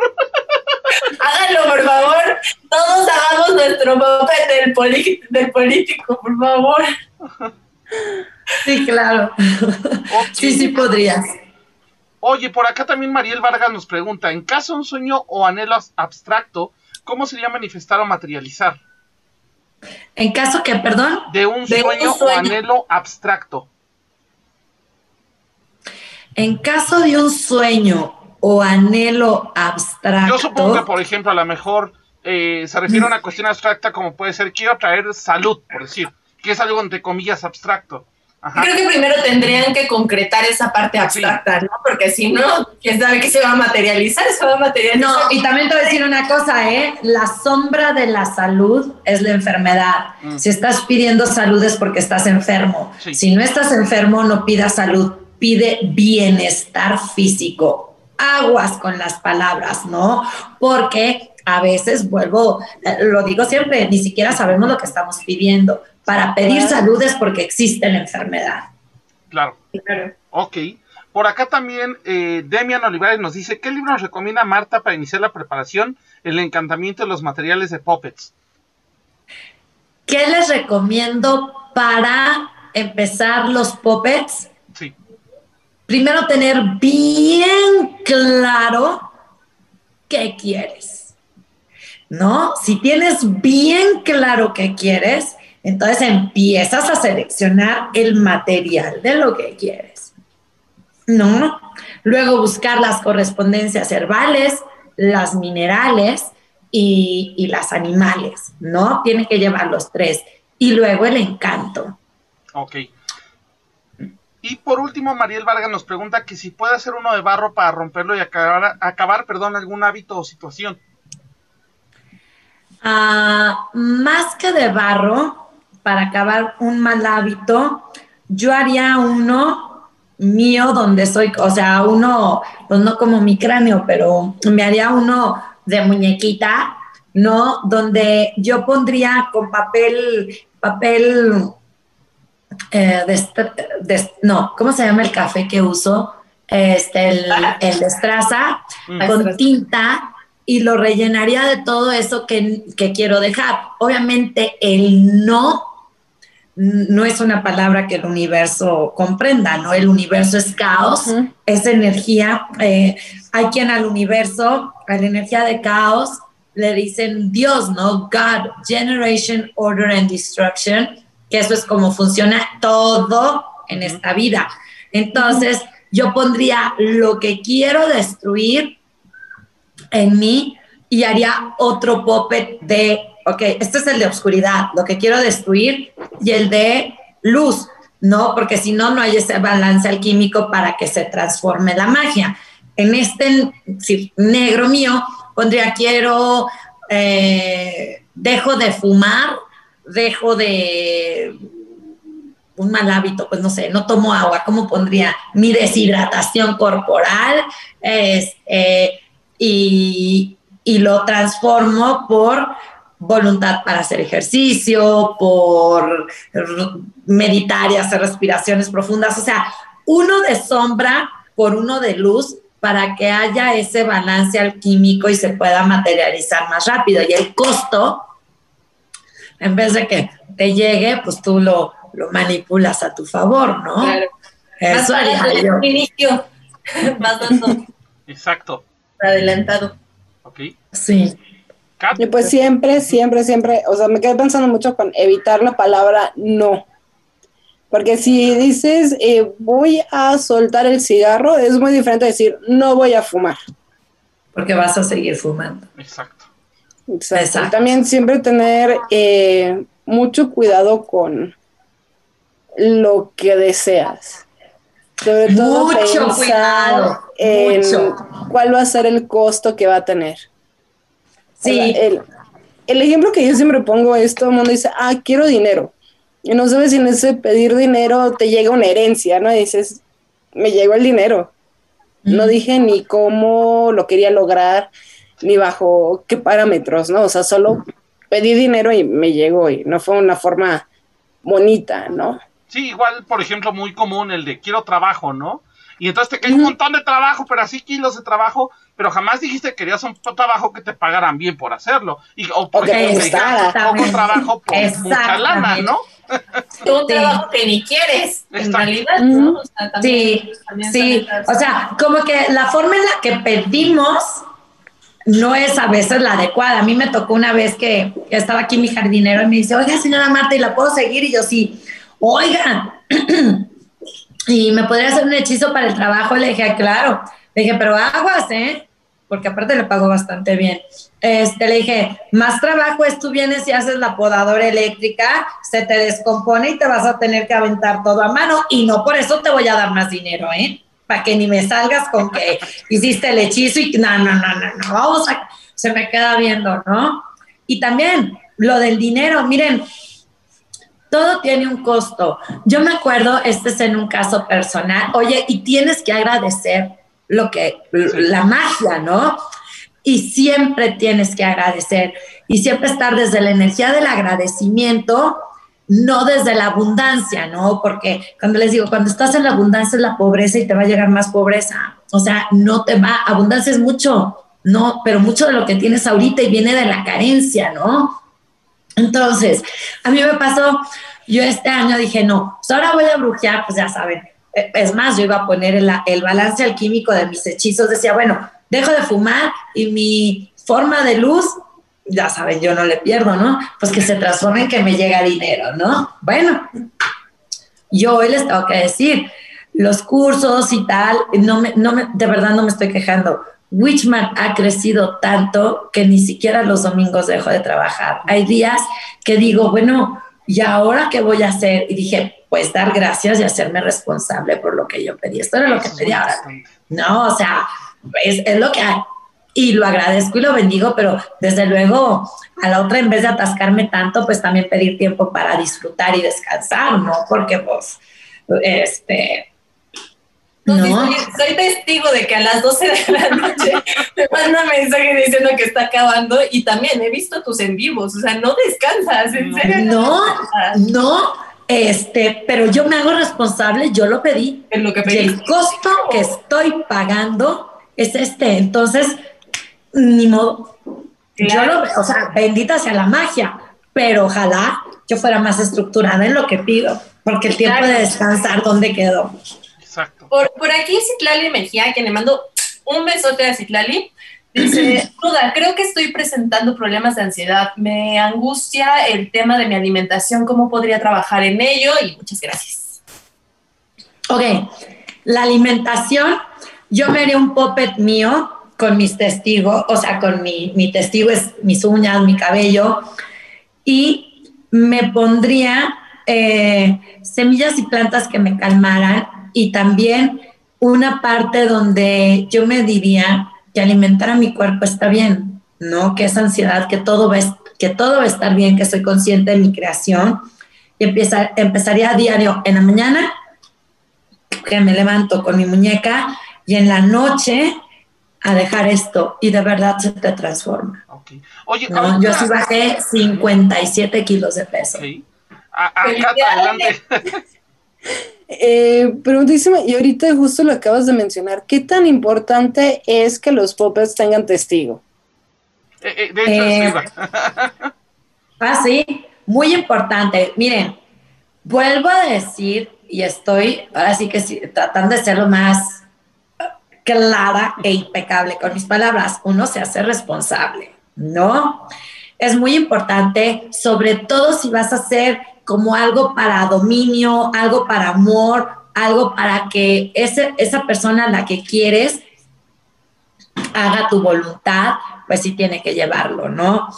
Háganlo, por favor. Todos hagamos nuestro papel del, del político, por favor. Sí, claro. Sí, sí podrías. Oye, por acá también Mariel Vargas nos pregunta, en caso de un sueño o anhelo abstracto, ¿cómo sería manifestar o materializar? En caso que, perdón. De un, sueño, o anhelo abstracto. En caso de un sueño o anhelo abstracto. Yo supongo que, por ejemplo, a lo mejor eh, se refiere a una cuestión abstracta como puede ser quiero traer salud, por decir, que es algo entre comillas abstracto. Creo que primero tendrían que concretar esa parte abstracta, ¿no? Porque si no, quién sabe qué se va a materializar, se va a materializar. No, y también te voy a decir una cosa, ¿eh? La sombra de la salud es la enfermedad. Mm. Si estás pidiendo salud es porque estás enfermo. Si no estás enfermo, no pidas salud, pide bienestar físico. Aguas con las palabras, ¿no? Porque a veces vuelvo, eh, lo digo siempre, ni siquiera sabemos lo que estamos pidiendo para pedir salud es porque existe la enfermedad. Claro. Ok. Por acá también eh, Demian Olivares nos dice, ¿qué libro nos recomienda Marta para iniciar la preparación, el encantamiento de los materiales de puppets? ¿Qué les recomiendo para empezar los puppets? Sí. Primero tener bien claro qué quieres. ¿No? Si tienes bien claro qué quieres, entonces empiezas a seleccionar el material de lo que quieres, ¿no? Luego buscar las correspondencias herbales, las minerales y, las animales, ¿no? Tiene que llevar los tres. Y luego el encanto. Ok. Y por último, Mariel Vargas nos pregunta que si puede hacer uno de barro para romperlo y acabar, acabar perdón, algún hábito o situación. Ah, más que de barro, para acabar un mal hábito, yo haría uno mío donde soy, o sea, uno, pues no como mi cráneo, pero me haría uno de muñequita, ¿no? Donde yo pondría con papel, papel, eh, no, ¿cómo se llama el café que uso? Este, el, el destraza, mm. con tinta y lo rellenaría de todo eso que, que quiero dejar. Obviamente el no no es una palabra que el universo comprenda, ¿no? El universo es caos, es energía. Eh, hay quien al universo, a la energía de caos, le dicen Dios, ¿no? God, Generation, Order and Destruction, que eso es como funciona todo en esta vida. Entonces, yo pondría lo que quiero destruir en mí y haría otro puppet de ok, este es el de oscuridad, lo que quiero destruir, y el de luz, ¿no? Porque si no, no hay ese balance alquímico para que se transforme la magia. En este negro mío pondría quiero, eh, dejo de fumar, dejo de un mal hábito, pues no sé, no tomo agua, ¿cómo pondría? Mi deshidratación corporal, eh, y, y lo transformo por voluntad para hacer ejercicio, por meditar y hacer respiraciones profundas. O sea, uno de sombra por uno de luz para que haya ese balance alquímico y se pueda materializar más rápido. Y el costo, en vez de que te llegue, pues tú lo, lo manipulas a tu favor, ¿no? Claro. Eso haría yo. Inicio. (laughs) Más. Exacto. Adelantado. Ok. Sí. Y pues siempre, siempre, siempre, o sea, me quedé pensando mucho con evitar la palabra no. Porque si dices eh, voy a soltar el cigarro, es muy diferente decir no voy a fumar. Porque vas a seguir fumando. Exacto. Exacto. también siempre tener eh, mucho cuidado con lo que deseas. Sobre todo mucho cuidado, en cuál va a ser el costo que va a tener. Sí. el, el, ejemplo que yo siempre pongo es, todo el mundo dice, ah, quiero dinero. Y no sabes si en ese pedir dinero te llega una herencia, ¿no? Y dices, me llegó el dinero. No dije ni cómo lo quería lograr, ni bajo qué parámetros, ¿no? O sea, solo pedí dinero y me llegó y no fue una forma bonita, ¿no? Sí, igual, por ejemplo, muy común el de quiero trabajo, ¿no? Y entonces te cae un montón de trabajo, pero así kilos de trabajo, pero jamás dijiste que querías un trabajo que te pagaran bien por hacerlo. Y, o por ejemplo, poco trabajo por mucha lana, ¿no? un trabajo que ni quieres, en realidad, ¿no? O sea, sí, sí. O sea, como que la forma en la que pedimos no es a veces la adecuada. A mí me tocó una vez que estaba aquí mi jardinero y me dice, oiga, señora Marta, ¿y la puedo seguir? Y yo sí, oiga, (clears throat) y me podría hacer un hechizo para el trabajo. Le dije, claro. Le dije, pero aguas, ¿eh? Porque aparte le pago bastante bien. Este, le dije, más trabajo es tú vienes y haces la podadora eléctrica, se te descompone y te vas a tener que aventar todo a mano y no por eso te voy a dar más dinero, ¿eh? Para que ni me salgas con que hiciste el hechizo y no, no, no, no, no, vamos se me queda viendo, ¿no? Y también lo del dinero, miren, todo tiene un costo. Yo me acuerdo, este es en un caso personal, oye, y tienes que agradecer lo que, la magia, ¿no? y siempre tienes que agradecer y siempre estar desde la energía del agradecimiento, no desde la abundancia, ¿no? Porque cuando les digo, cuando estás en la abundancia es la pobreza y te va a llegar más pobreza. O sea, no te va, abundancia es mucho, no, pero mucho de lo que tienes ahorita y viene de la carencia, ¿no? Entonces, a mí me pasó, yo este año dije, no, pues ahora voy a brujear, pues ya saben. Es más, yo iba a poner el, el balance alquímico de mis hechizos, decía, bueno, dejo de fumar y mi forma de luz, ya saben, yo no le pierdo, ¿no? Pues que se transforme en que me llega dinero, ¿no? Bueno, yo hoy les tengo que decir, los cursos y tal, no me, no me, de verdad no me estoy quejando. Witchman ha crecido tanto que ni siquiera los domingos dejo de trabajar. Hay días que digo, bueno, ¿y ahora qué voy a hacer? Y dije, pues dar gracias y hacerme responsable por lo que yo pedí. Esto era lo que pedí ahora. No, o sea, es, es lo que hay. Y lo agradezco y lo bendigo, pero desde luego a la otra, en vez de atascarme tanto, pues también pedir tiempo para disfrutar y descansar, ¿no? Porque pues, este, no, Soy, testigo de que a las 12 de la noche (laughs) te manda mensaje diciendo que está acabando y también he visto tus en vivos, o sea, no descansas, en serio. No, no, este, pero yo me hago responsable, yo lo pedí. Es lo que pedí. Y el costo que estoy pagando es este. Entonces, ni modo. Yo lo, o sea, bendita sea la magia, pero ojalá yo fuera más estructurada en lo que pido, porque el tiempo de descansar, ¿dónde quedó? Exacto. Por, por aquí Citlali Mejía, que le mando un besote a Citlali, dice, Duda, creo que estoy presentando problemas de ansiedad. Me angustia el tema de mi alimentación, ¿cómo podría trabajar en ello? Y muchas gracias. Ok, la alimentación yo me haría un puppet mío con mis testigos, o sea, con mi, mi testigo es mis uñas, mi cabello, y me pondría eh, semillas y plantas que me calmaran y también una parte donde yo me diría que alimentar a mi cuerpo está bien, ¿no? Que esa ansiedad, que todo va, que todo va a estar bien, que soy consciente de mi creación. Y empieza, empezaría a diario en la mañana, que me levanto con mi muñeca y en la noche a dejar esto y de verdad se te transforma. Oye, yo sí bajé 57 kilos de peso. adelante. (laughs) Eh, preguntísima, y ahorita justo lo acabas de mencionar, ¿qué tan importante es que los puppets tengan testigo? Eh, eh, de hecho, eh, (laughs) ah, sí, muy importante. Miren, vuelvo a decir, y estoy ahora sí que tratando de ser lo más clara e impecable con mis palabras, uno se hace responsable, ¿no? Es muy importante, sobre todo si vas a hacer como algo para dominio, algo para amor, algo para que ese, esa persona a la que quieres haga tu voluntad, pues sí tiene que llevarlo, ¿no?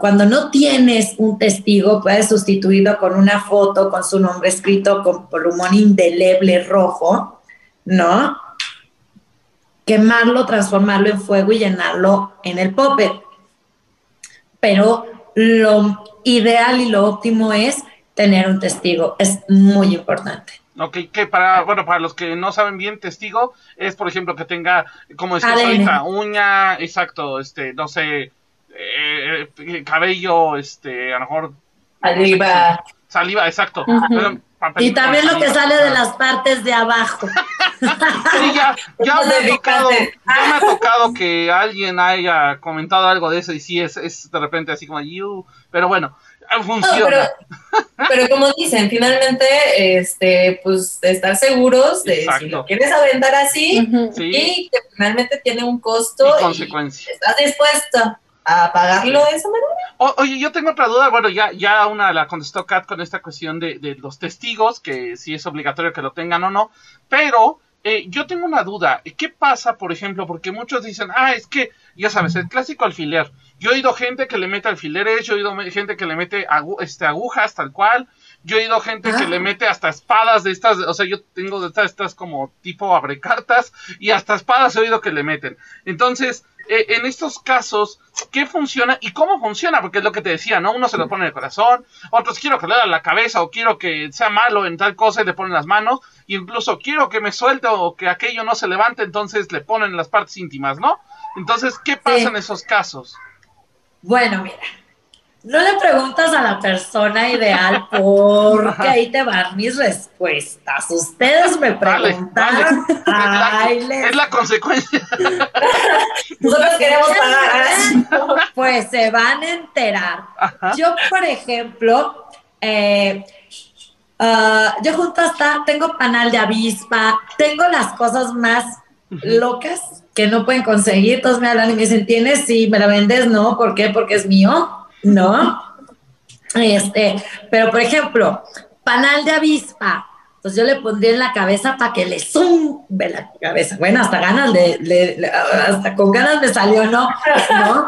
cuando no tienes un testigo, puedes sustituirlo con una foto con su nombre escrito con plumón indeleble rojo, ¿no? Quemarlo, transformarlo en fuego y llenarlo en el puppet. Pero lo ideal y lo óptimo es tener un testigo, es muy importante. Ok, que para, bueno, para los que no saben bien, testigo es, por ejemplo, que tenga, como decías ahorita, uña, exacto, este, no sé, eh, eh, cabello, este, a lo mejor... Saliva. saliva, exacto. Y también lo que sale de las partes de abajo. (laughs) sí, ya, ya me, ha tocado, ya me ha tocado que alguien haya comentado algo de eso y sí, es, es de repente así como, you, pero bueno, Ah, funciona. (laughs) pero, como dicen, finalmente, este, pues estar seguros de si lo quieres aventar así y que finalmente tiene un costo. Y consecuencia. ¿Estás dispuesto a pagarlo de esa manera? oye, yo tengo otra duda. Bueno, ya, ya una la contestó Kat con esta cuestión de, de los testigos, que si es obligatorio que lo tengan o no, pero eh, yo tengo una duda. ¿Qué pasa, por ejemplo? Porque muchos dicen, ah, es que, ya sabes, el clásico alfiler. Yo he oído gente que le mete alfileres, yo he oído gente que le mete este, agujas tal cual. Yo he oído gente que le ah. mete hasta espadas de estas, o sea, yo tengo de estas, estas como tipo abrecartas y hasta espadas he oído que le meten. Entonces, eh, en estos casos, ¿qué funciona y cómo funciona? Porque es lo que te decía, ¿no? Uno se lo pone en el corazón, otros quiero que le da la cabeza o quiero que sea malo en tal cosa y le ponen las manos, y incluso quiero que me suelte o que aquello no se levante, entonces le ponen las partes íntimas, ¿no? Entonces, ¿qué pasa en esos casos? Bueno, mira, no le preguntas a la persona ideal porque ahí te van mis respuestas. Ustedes me preguntan. Es la consecuencia. (laughs) Nosotros queremos pagar. Pues se van a enterar. Yo, por ejemplo, eh, ah, yo junto hasta tengo panal de avispa, tengo las cosas más locas que no pueden conseguir. Todos me hablan y me dicen, ¿tienes? Sí, ¿me la vendes? No, ¿por qué? Porque es mío. ¿No? Este, pero por ejemplo, panal de avispa, pues yo le pondría en la cabeza para que le zumbe la cabeza. Bueno, hasta ganas de, hasta con ganas me salió, ¿no? ¿no?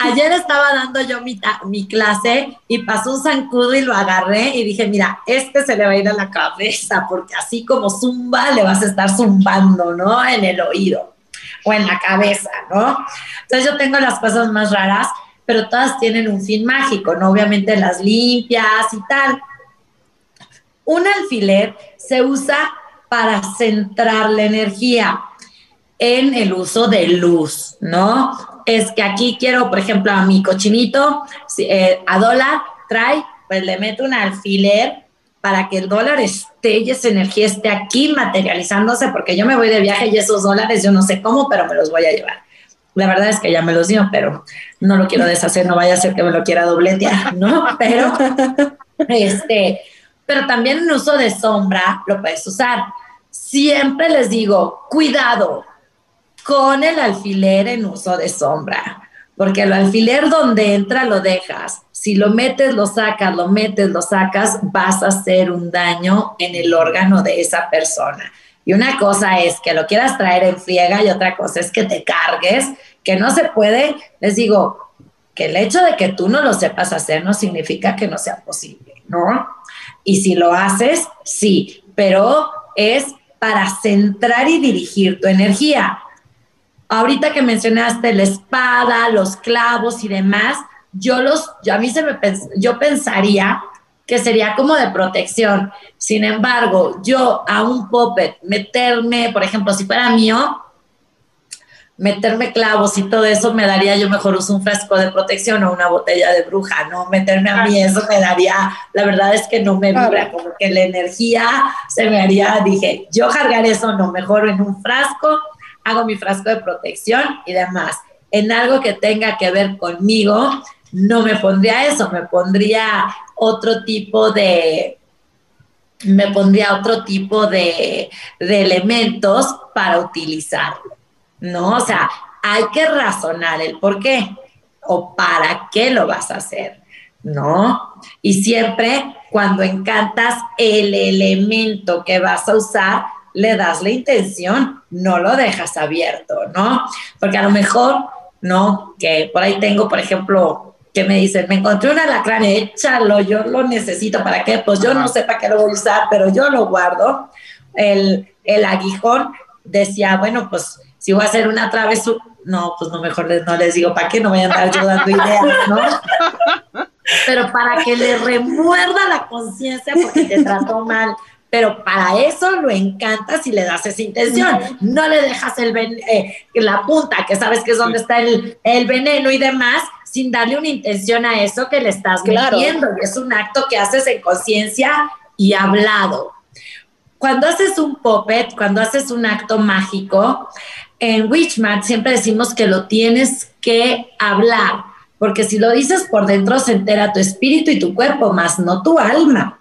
Ayer estaba dando yo mi, mi clase y pasó un zancudo y lo agarré y dije, mira, este se le va a ir a la cabeza porque así como zumba, le vas a estar zumbando, ¿no? En el oído o en la cabeza, ¿no? Entonces yo tengo las cosas más raras pero todas tienen un fin mágico, ¿no? Obviamente las limpias y tal. Un alfiler se usa para centrar la energía en el uso de luz, ¿no? Es que aquí quiero, por ejemplo, a mi cochinito, eh, a dólar trae, pues le meto un alfiler para que el dólar esté y esa energía esté aquí materializándose, porque yo me voy de viaje y esos dólares yo no sé cómo, pero me los voy a llevar. La verdad es que ya me los dio, pero no lo quiero deshacer, no vaya a ser que me lo quiera dobletear, ¿no? (laughs) Pero, este, pero también en uso de sombra lo puedes usar. Siempre les digo, cuidado con el alfiler en uso de sombra, porque el alfiler donde entra lo dejas. Si lo metes, lo sacas, lo metes, lo sacas, vas a hacer un daño en el órgano de esa persona. Y una cosa es que lo quieras traer en friega y otra cosa es que te cargues, que no se puede. Les digo que el hecho de que tú no lo sepas hacer no significa que no sea posible, ¿no? Y si lo haces, sí, pero es para centrar y dirigir tu energía. Ahorita que mencionaste la espada, los clavos y demás, yo los, yo a mí se me, yo pensaría que sería como de protección. Sin embargo, yo a un puppet meterme, por ejemplo, si fuera mío, meterme clavos y todo eso me daría, yo mejor uso un frasco de protección o una botella de bruja, ¿no? Meterme a mí eso me daría, la verdad es que no me vibra, como que la energía se me haría, dije, yo cargar eso no, mejor en un frasco, hago mi frasco de protección y demás. En algo que tenga que ver conmigo, no me pondría eso, me pondría otro tipo de, me pondría otro tipo de, de elementos para utilizarlo. ¿no? O sea, hay que razonar el por qué o para qué lo vas a hacer, ¿no? Y siempre cuando encantas el elemento que vas a usar, le das la intención, no lo dejas abierto, ¿no? Porque a lo mejor, ¿no? Que por ahí tengo, por ejemplo, que me dicen, me encontré un alacrán, échalo, yo lo necesito, ¿para qué? Pues yo no sé para qué lo voy a usar, pero yo lo guardo. El, el aguijón decía, bueno, pues si voy a hacer una travesura, no, pues no, mejor no les digo para qué, no voy a andar yo dando ideas, ¿no? (laughs) Pero para que le remuerda la conciencia porque te trató mal. Pero para eso lo encantas y le das esa intención. No le dejas el eh, la punta, que sabes que es donde está el, veneno y demás, sin darle una intención a eso que le estás claro. metiendo. Y es un acto que haces en conciencia y hablado. Cuando haces un puppet, cuando haces un acto mágico, en Witchmat siempre decimos que lo tienes que hablar, porque si lo dices por dentro se entera tu espíritu y tu cuerpo, más no tu alma.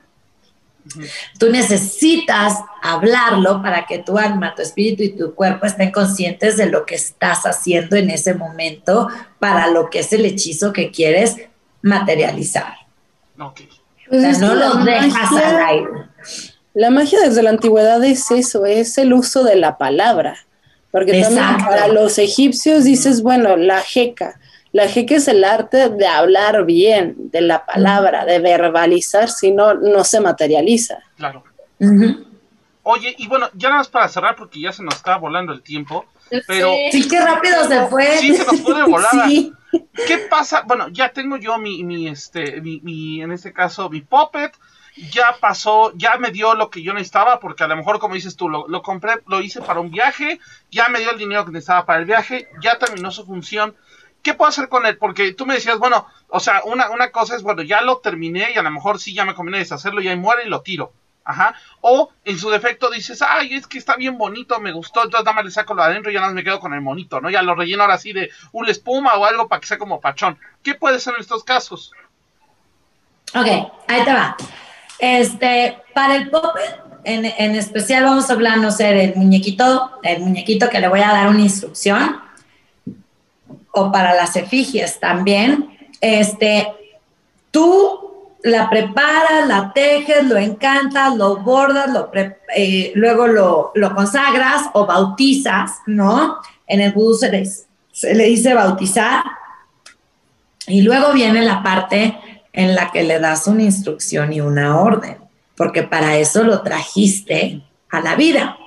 Tú necesitas hablarlo para que tu alma, tu espíritu y tu cuerpo estén conscientes de lo que estás haciendo en ese momento para lo que es el hechizo que quieres materializar. Pues no lo dejas al aire. La magia desde la antigüedad es eso, es el uso de la palabra. Porque también para los egipcios dices, bueno, la jeca. La jeca es el arte de hablar bien, de la palabra, de verbalizar, si no, no se materializa. Claro. Oye, y bueno, ya nada más para cerrar, porque ya se nos está volando el tiempo, pero... Sí, qué rápido se fue. Sí, se nos fue de volada. (laughs) ¿Qué pasa? Bueno, ya tengo yo mi, mi este, mi, mi, en este caso, mi puppet, ya pasó, ya me dio lo que yo necesitaba, porque a lo mejor, como dices tú, lo, lo, compré, lo hice para un viaje, ya me dio el dinero que necesitaba para el viaje, ya terminó su función. ¿Qué puedo hacer con él? Porque tú me decías, bueno, o sea, una, una cosa es, bueno, ya lo terminé y a lo mejor sí ya me conviene deshacerlo y ahí muere y lo tiro. Ajá. O en su defecto dices, ay, es que está bien bonito, me gustó, entonces nada más le saco lo adentro y ya no me quedo con el monito, ¿no? Ya lo relleno ahora así de una espuma o algo para que sea como pachón. ¿Qué puede ser en estos casos? Ok, ahí te va. Este, para el puppet, en, en, especial vamos a hablar, no sé, del muñequito, el muñequito que le voy a dar una instrucción, o para las efigies también. Este, tú la preparas, la tejes, lo encantas, lo bordas, lo eh, luego lo, lo, consagras o bautizas, ¿no? En el vudú se le, se le dice bautizar. Y luego viene la parte en la que le das una instrucción y una orden, porque para eso lo trajiste a la vida.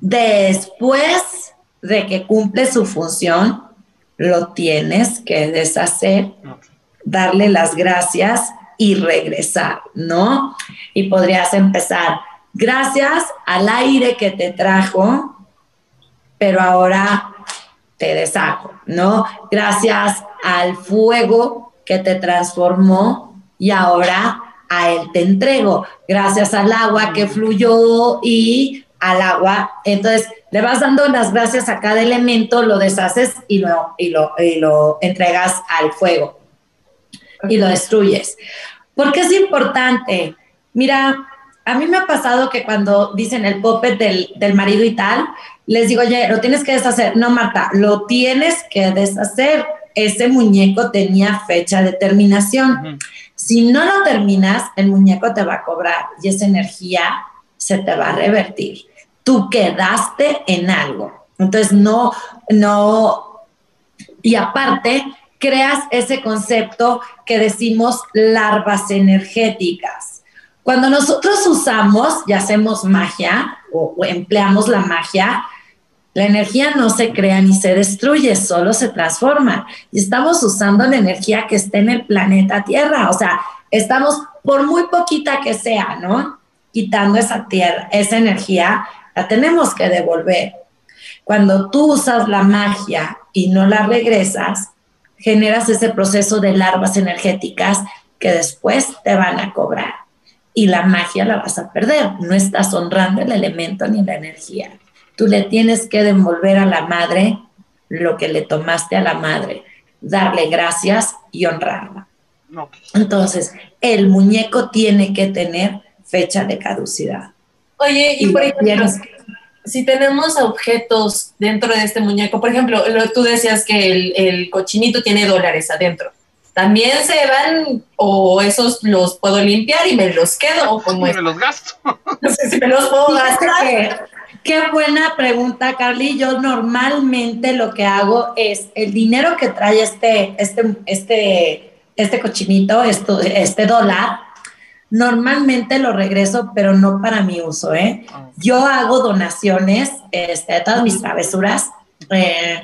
Después de que cumple su función, lo tienes que deshacer, darle las gracias y regresar, ¿no? Y podrías empezar, gracias al aire que te trajo, pero ahora te deshago, ¿no? Gracias al fuego que te transformó y ahora a Él te entrego, gracias al agua que fluyó y al agua. Entonces, le vas dando las gracias a cada elemento, lo deshaces y lo, y lo, lo entregas al fuego y lo destruyes. ¿Por qué es importante? Mira, a mí me ha pasado que cuando dicen el puppet del, del marido y tal, les digo, oye, lo tienes que deshacer. No, Marta, lo tienes que deshacer ese muñeco tenía fecha de terminación. Si no lo terminas, el muñeco te va a cobrar y esa energía se te va a revertir. Tú quedaste en algo. Entonces, no, no, y aparte, creas ese concepto que decimos larvas energéticas. Cuando nosotros usamos y hacemos magia o empleamos la magia, la energía no se crea ni se destruye, solo se transforma. Y estamos usando la energía que está en el planeta Tierra. O sea, estamos, por muy poquita que sea, ¿no? Quitando esa tierra, esa energía, la tenemos que devolver. Cuando tú usas la magia y no la regresas, generas ese proceso de larvas energéticas que después te van a cobrar. Y la magia la vas a perder. No estás honrando el elemento ni la energía. Tú le tienes que devolver a la madre lo que le tomaste a la madre, darle gracias y honrarla. Entonces, el muñeco tiene que tener fecha de caducidad. Oye, y, por ejemplo, si tenemos objetos dentro de este muñeco, por ejemplo, tú decías que el, cochinito tiene dólares adentro. ¿También se van o esos los puedo limpiar y me los quedo? ¿O como me los gasto. (laughs) No sé si me los puedo gastar. Qué buena pregunta, Carly. Yo normalmente lo que hago es el dinero que trae este, este, este, este cochinito, esto, este dólar, Normalmente lo regreso, pero no para mi uso, ¿eh? Ah. Yo hago donaciones este, de todas mis travesuras eh,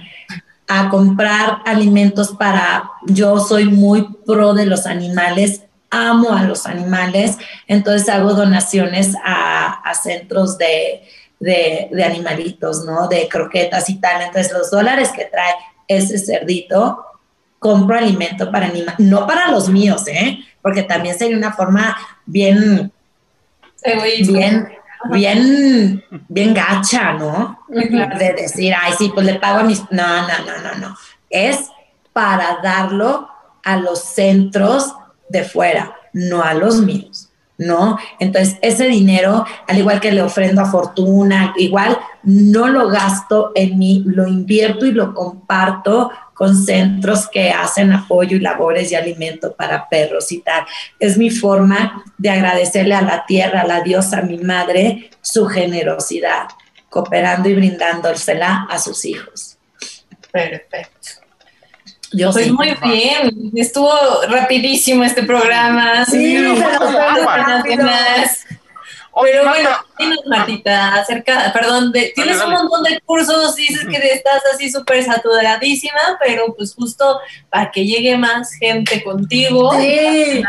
a comprar alimentos para... Yo soy muy pro de los animales, amo a los animales, entonces hago donaciones a, centros de, de, animalitos, ¿no? De croquetas y tal. Entonces los dólares que trae ese cerdito, compro alimento para animales, no para los míos, ¿eh? porque también sería una forma bien, bien, bien, bien gacha, ¿no? De decir, ay, sí, pues le pago a mis... No, no, no, no, no. Es para darlo a los centros de fuera, no a los míos. ¿No? Entonces, ese dinero, al igual que le ofrendo a Fortuna, igual no lo gasto en mí, lo invierto y lo comparto con centros que hacen apoyo y labores y alimento para perros y tal. Es mi forma de agradecerle a la tierra, a la diosa, a mi madre, su generosidad, cooperando y brindándosela a sus hijos. Perfecto. Yo pues muy bien, estuvo rapidísimo este programa. Sí, pero bueno, dinos, Martita, acerca, perdón, tienes un montón de cursos, dices que estás así súper saturadísima, pero pues justo para que llegue más gente contigo. Sí.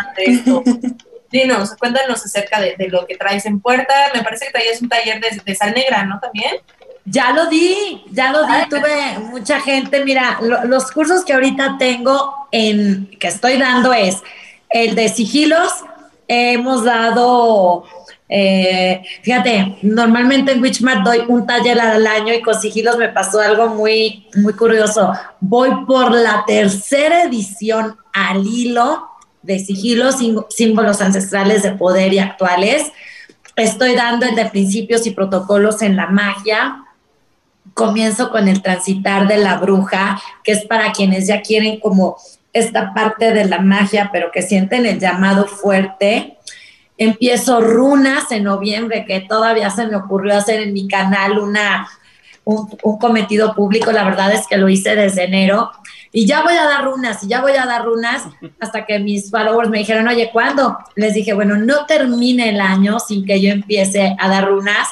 Dinos, cuéntanos acerca de, lo que traes en puerta. Me parece que traías un taller de, sal negra, ¿no? También. Ya lo di, ya lo di, tuve mucha gente. Mira, los cursos que ahorita tengo en que estoy dando es el de sigilos. Hemos dado eh, fíjate, normalmente en Witchmart doy un taller al año y con sigilos me pasó algo muy, muy curioso. Voy por la tercera edición al hilo de sigilos, símbolos ancestrales de poder y actuales. Estoy dando el de principios y protocolos en la magia. Comienzo con el transitar de la bruja, que es para quienes ya quieren como esta parte de la magia, pero que sienten el llamado fuerte Empiezo runas en noviembre, que todavía se me ocurrió hacer en mi canal una, un, cometido público. La verdad es que lo hice desde enero. Y ya voy a dar runas, y ya voy a dar runas, hasta que mis followers me dijeron, oye, ¿cuándo? Les dije, bueno, no termine el año sin que yo empiece a dar runas.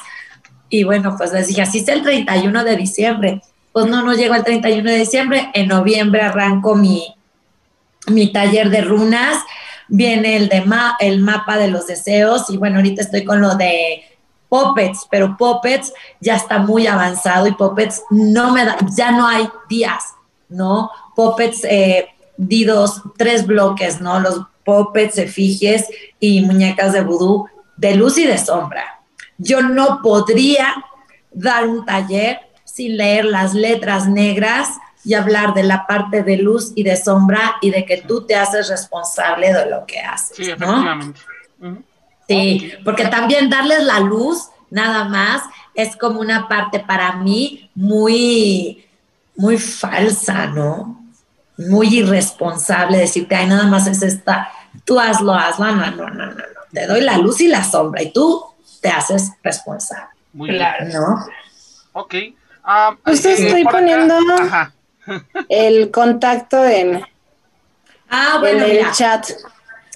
Y bueno, pues les dije, así es el 31 de diciembre. Pues no, no llego al 31 de diciembre. En noviembre arranco mi, mi taller de runas viene el de el mapa de los deseos y bueno, ahorita estoy con lo de Puppets, pero Puppets ya está muy avanzado y Puppets no me da, ya no hay días, ¿no? Puppets eh, di dos, tres bloques, ¿no? Los Puppets, efigies y muñecas de vudú de luz y de sombra. Yo no podría dar un taller sin leer las letras negras y hablar de la parte de luz y de sombra y de que tú te haces responsable de lo que haces. Sí, efectivamente. Sí, porque también darles la luz, nada más, es como una parte para mí muy, muy falsa, ¿no? Muy irresponsable decirte, ay, nada más es esta, tú hazlo, hazlo, no, no, no, no, no. Te doy la luz y la sombra y tú te haces responsable. Muy claro. ¿No? Ok. Um, pues estoy poniendo. Ajá el contacto en, ah, bueno, el chat.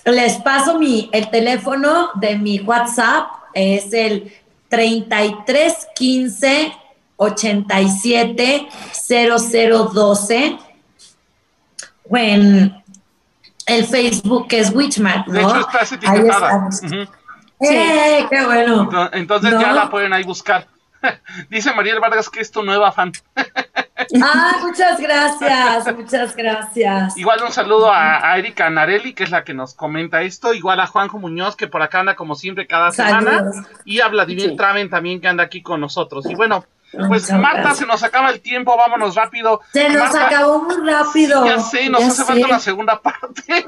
Les paso mi, el teléfono de mi WhatsApp, es el 3315 87 0012. En el Facebook que es Witchmat, ¿no? De hecho, está etiquetada. Uh -huh. Sí. eh, qué bueno. Entonces ya la pueden ahí buscar. (laughs) Dice Mariel Vargas que es tu nueva fan. (laughs) ah, muchas gracias, muchas gracias. Igual un saludo a, Erika Narelli, que es la que nos comenta esto. Igual a Juanjo Muñoz, que por acá anda como siempre cada semana. Y a Vladimir Traven también, que anda aquí con nosotros. Y bueno, pues Marta, se nos acaba el tiempo, vámonos rápido. Se nos acabó muy rápido. Ya sé, nos hace falta una segunda (laughs) parte.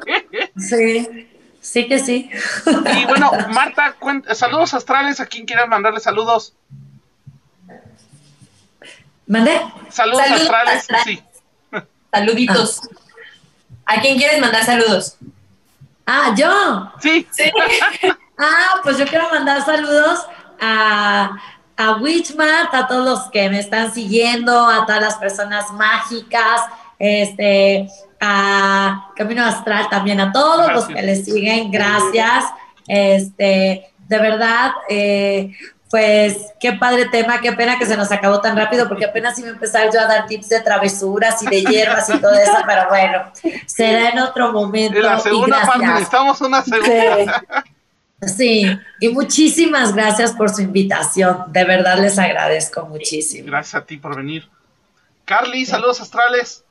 sí. Sí que sí. Y bueno, (laughs) Marta, saludos astrales. ¿A quién quieras mandarle saludos? ¿Mandé? Saludos, astrales. Sí. (laughs) Saluditos. ¿A quién quieres mandar saludos? Ah, yo. Sí. sí. (laughs) ah, pues yo quiero mandar saludos a, a Witchmat, a todos los que me están siguiendo, a todas las personas mágicas, este, a Camino Astral también, a todos los que le siguen, gracias. Este, de verdad, eh, pues qué padre tema, qué pena que se nos acabó tan rápido, porque apenas iba a empezar yo a dar tips de travesuras y de hierbas y todo eso, pero bueno, será en otro momento. En la segunda parte, necesitamos una segunda. Sí, y muchísimas gracias por su invitación, de verdad les agradezco muchísimo. Gracias a ti por venir. Carly, saludos astrales.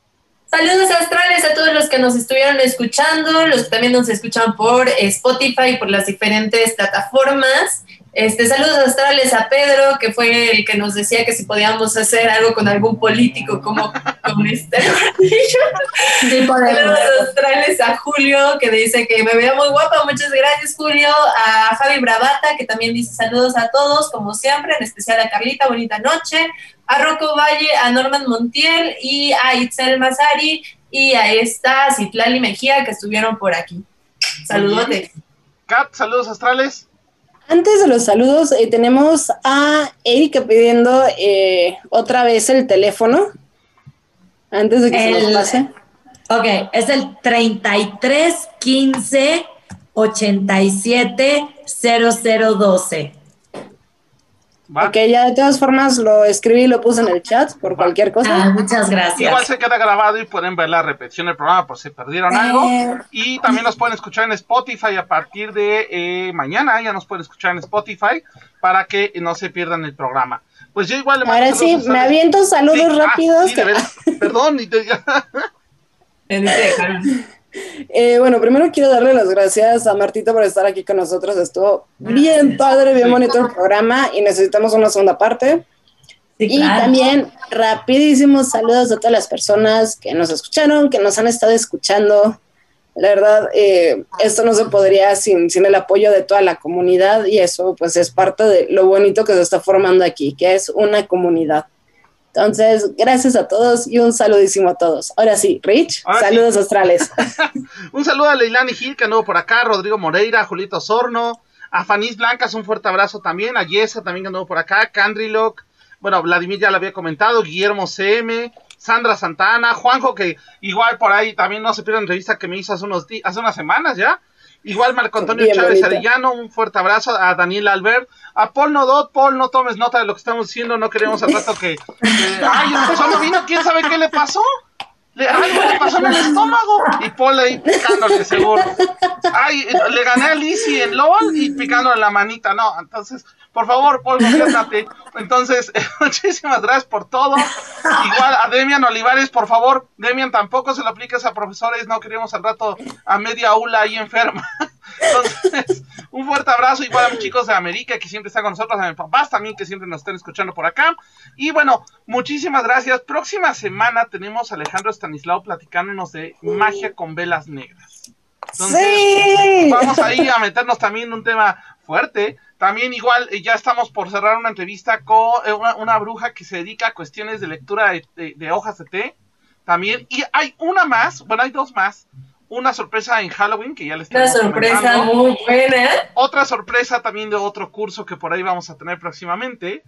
Saludos astrales a todos los que nos estuvieron escuchando, los que también nos escuchan por Spotify, por las diferentes plataformas. Este, saludos astrales a Pedro, que fue el que nos decía que si podíamos hacer algo con algún político como con este (laughs) Saludos astrales a Julio, que dice que me veo muy guapa. Muchas gracias, Julio. A Javi Bravata, que también dice saludos a todos, como siempre, en especial a Carlita, bonita noche a Rocco Valle, a Norman Montiel y a Itzel Mazari y a esta Citlali Mejía que estuvieron por aquí. Saludos. Kat, saludos astrales. Antes de los saludos, eh, tenemos a Erika pidiendo eh, otra vez el teléfono. Antes de que se nos pase. Ok, es el 33 15 87 0012. Ok, ya de todas formas lo escribí y lo puse en el chat por cualquier cosa. Ah, muchas gracias. Igual se queda grabado y pueden ver la repetición del programa por si perdieron algo. Eh. Y también nos pueden escuchar en Spotify a partir de eh, mañana. Ya nos pueden escuchar en Spotify para que no se pierdan el programa. Pues yo igual le Ahora sí, me aviento saludos ah, rápidos. (laughs) Perdón. Y (laughs) Eh, bueno, primero quiero darle las gracias a Martita por estar aquí con nosotros. Estuvo bien padre, bien bonito el programa y necesitamos una segunda parte. y también rapidísimos saludos a todas las personas que nos escucharon, que nos han estado escuchando. La verdad, eh, esto no se podría sin, sin el apoyo de toda la comunidad y eso pues es parte de lo bonito que se está formando aquí, que es una comunidad. Entonces, gracias a todos y un saludísimo a todos. Ahora sí, Rich, saludos australes. (laughs) un saludo a Leilani Gil, que anduvo por acá, Rodrigo Moreira, Julito Sorno, a Fanis Blancas, un fuerte abrazo también, a Yesa también que anduvo por acá, Candrilock, bueno, Vladimir ya lo había comentado, Guillermo CM, Sandra Santana, Juanjo, que igual por ahí también no se pierdan entrevista que me hizo hace, unos hace unas semanas ya. Igual Marco Antonio Chávez Arellano, un fuerte abrazo a Daniel Albert, a Paul Nodot, Paul, no tomes nota de lo que estamos diciendo, no queremos al rato que, ay, el vino, quién sabe qué le pasó. Le, algo le pasó en el estómago. Y Paul ahí picándole seguro. Ay, le gané a Lizzie en LOL y picándole la manita. No, entonces, por favor, Paul, confiésate. (laughs) Entonces, (laughs) muchísimas gracias por todo. Igual a Demian Olivares, por favor, Demian, tampoco se lo apliques a profesores, no queremos al rato a media aula ahí enferma. (laughs) Entonces, un fuerte abrazo igual a mis chicos de América que siempre están con nosotros, a mis papás también que siempre nos están escuchando por acá. Y bueno, muchísimas gracias. Próxima semana tenemos a Alejandro Stanislao platicándonos de magia con velas negras. Entonces, sí. vamos ahí a meternos también en un tema fuerte. También igual eh, ya estamos por cerrar una entrevista con eh, una, bruja que se dedica a cuestiones de lectura de, hojas de té. También. Y hay una más, bueno, hay dos más. Una sorpresa en Halloween que ya les Una sorpresa muy buena. Otra sorpresa también de otro curso que por ahí vamos a tener próximamente.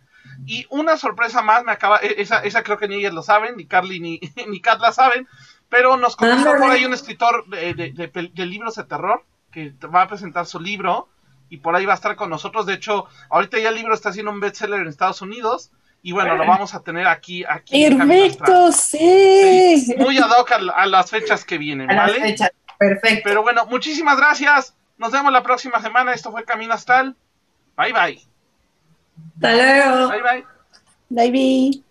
Y una sorpresa más, me acaba, e, esa, esa creo que ni ellas lo saben, ni Carly ni, (laughs) ni Kat la saben, pero nos contó por ahí un escritor de, de libros de terror que va a presentar su libro y por ahí va a estar con nosotros. De hecho, ahorita ya el libro está haciendo un bestseller en Estados Unidos. Y bueno, lo vamos a tener aquí. aquí Perfecto, sí. Muy ad hoc a, las fechas que vienen, ¿vale? perfecto. Pero bueno, muchísimas gracias. Nos vemos la próxima semana. Esto fue Camino Astral. Bye bye. Hasta luego. Bye bye. Bye, bye.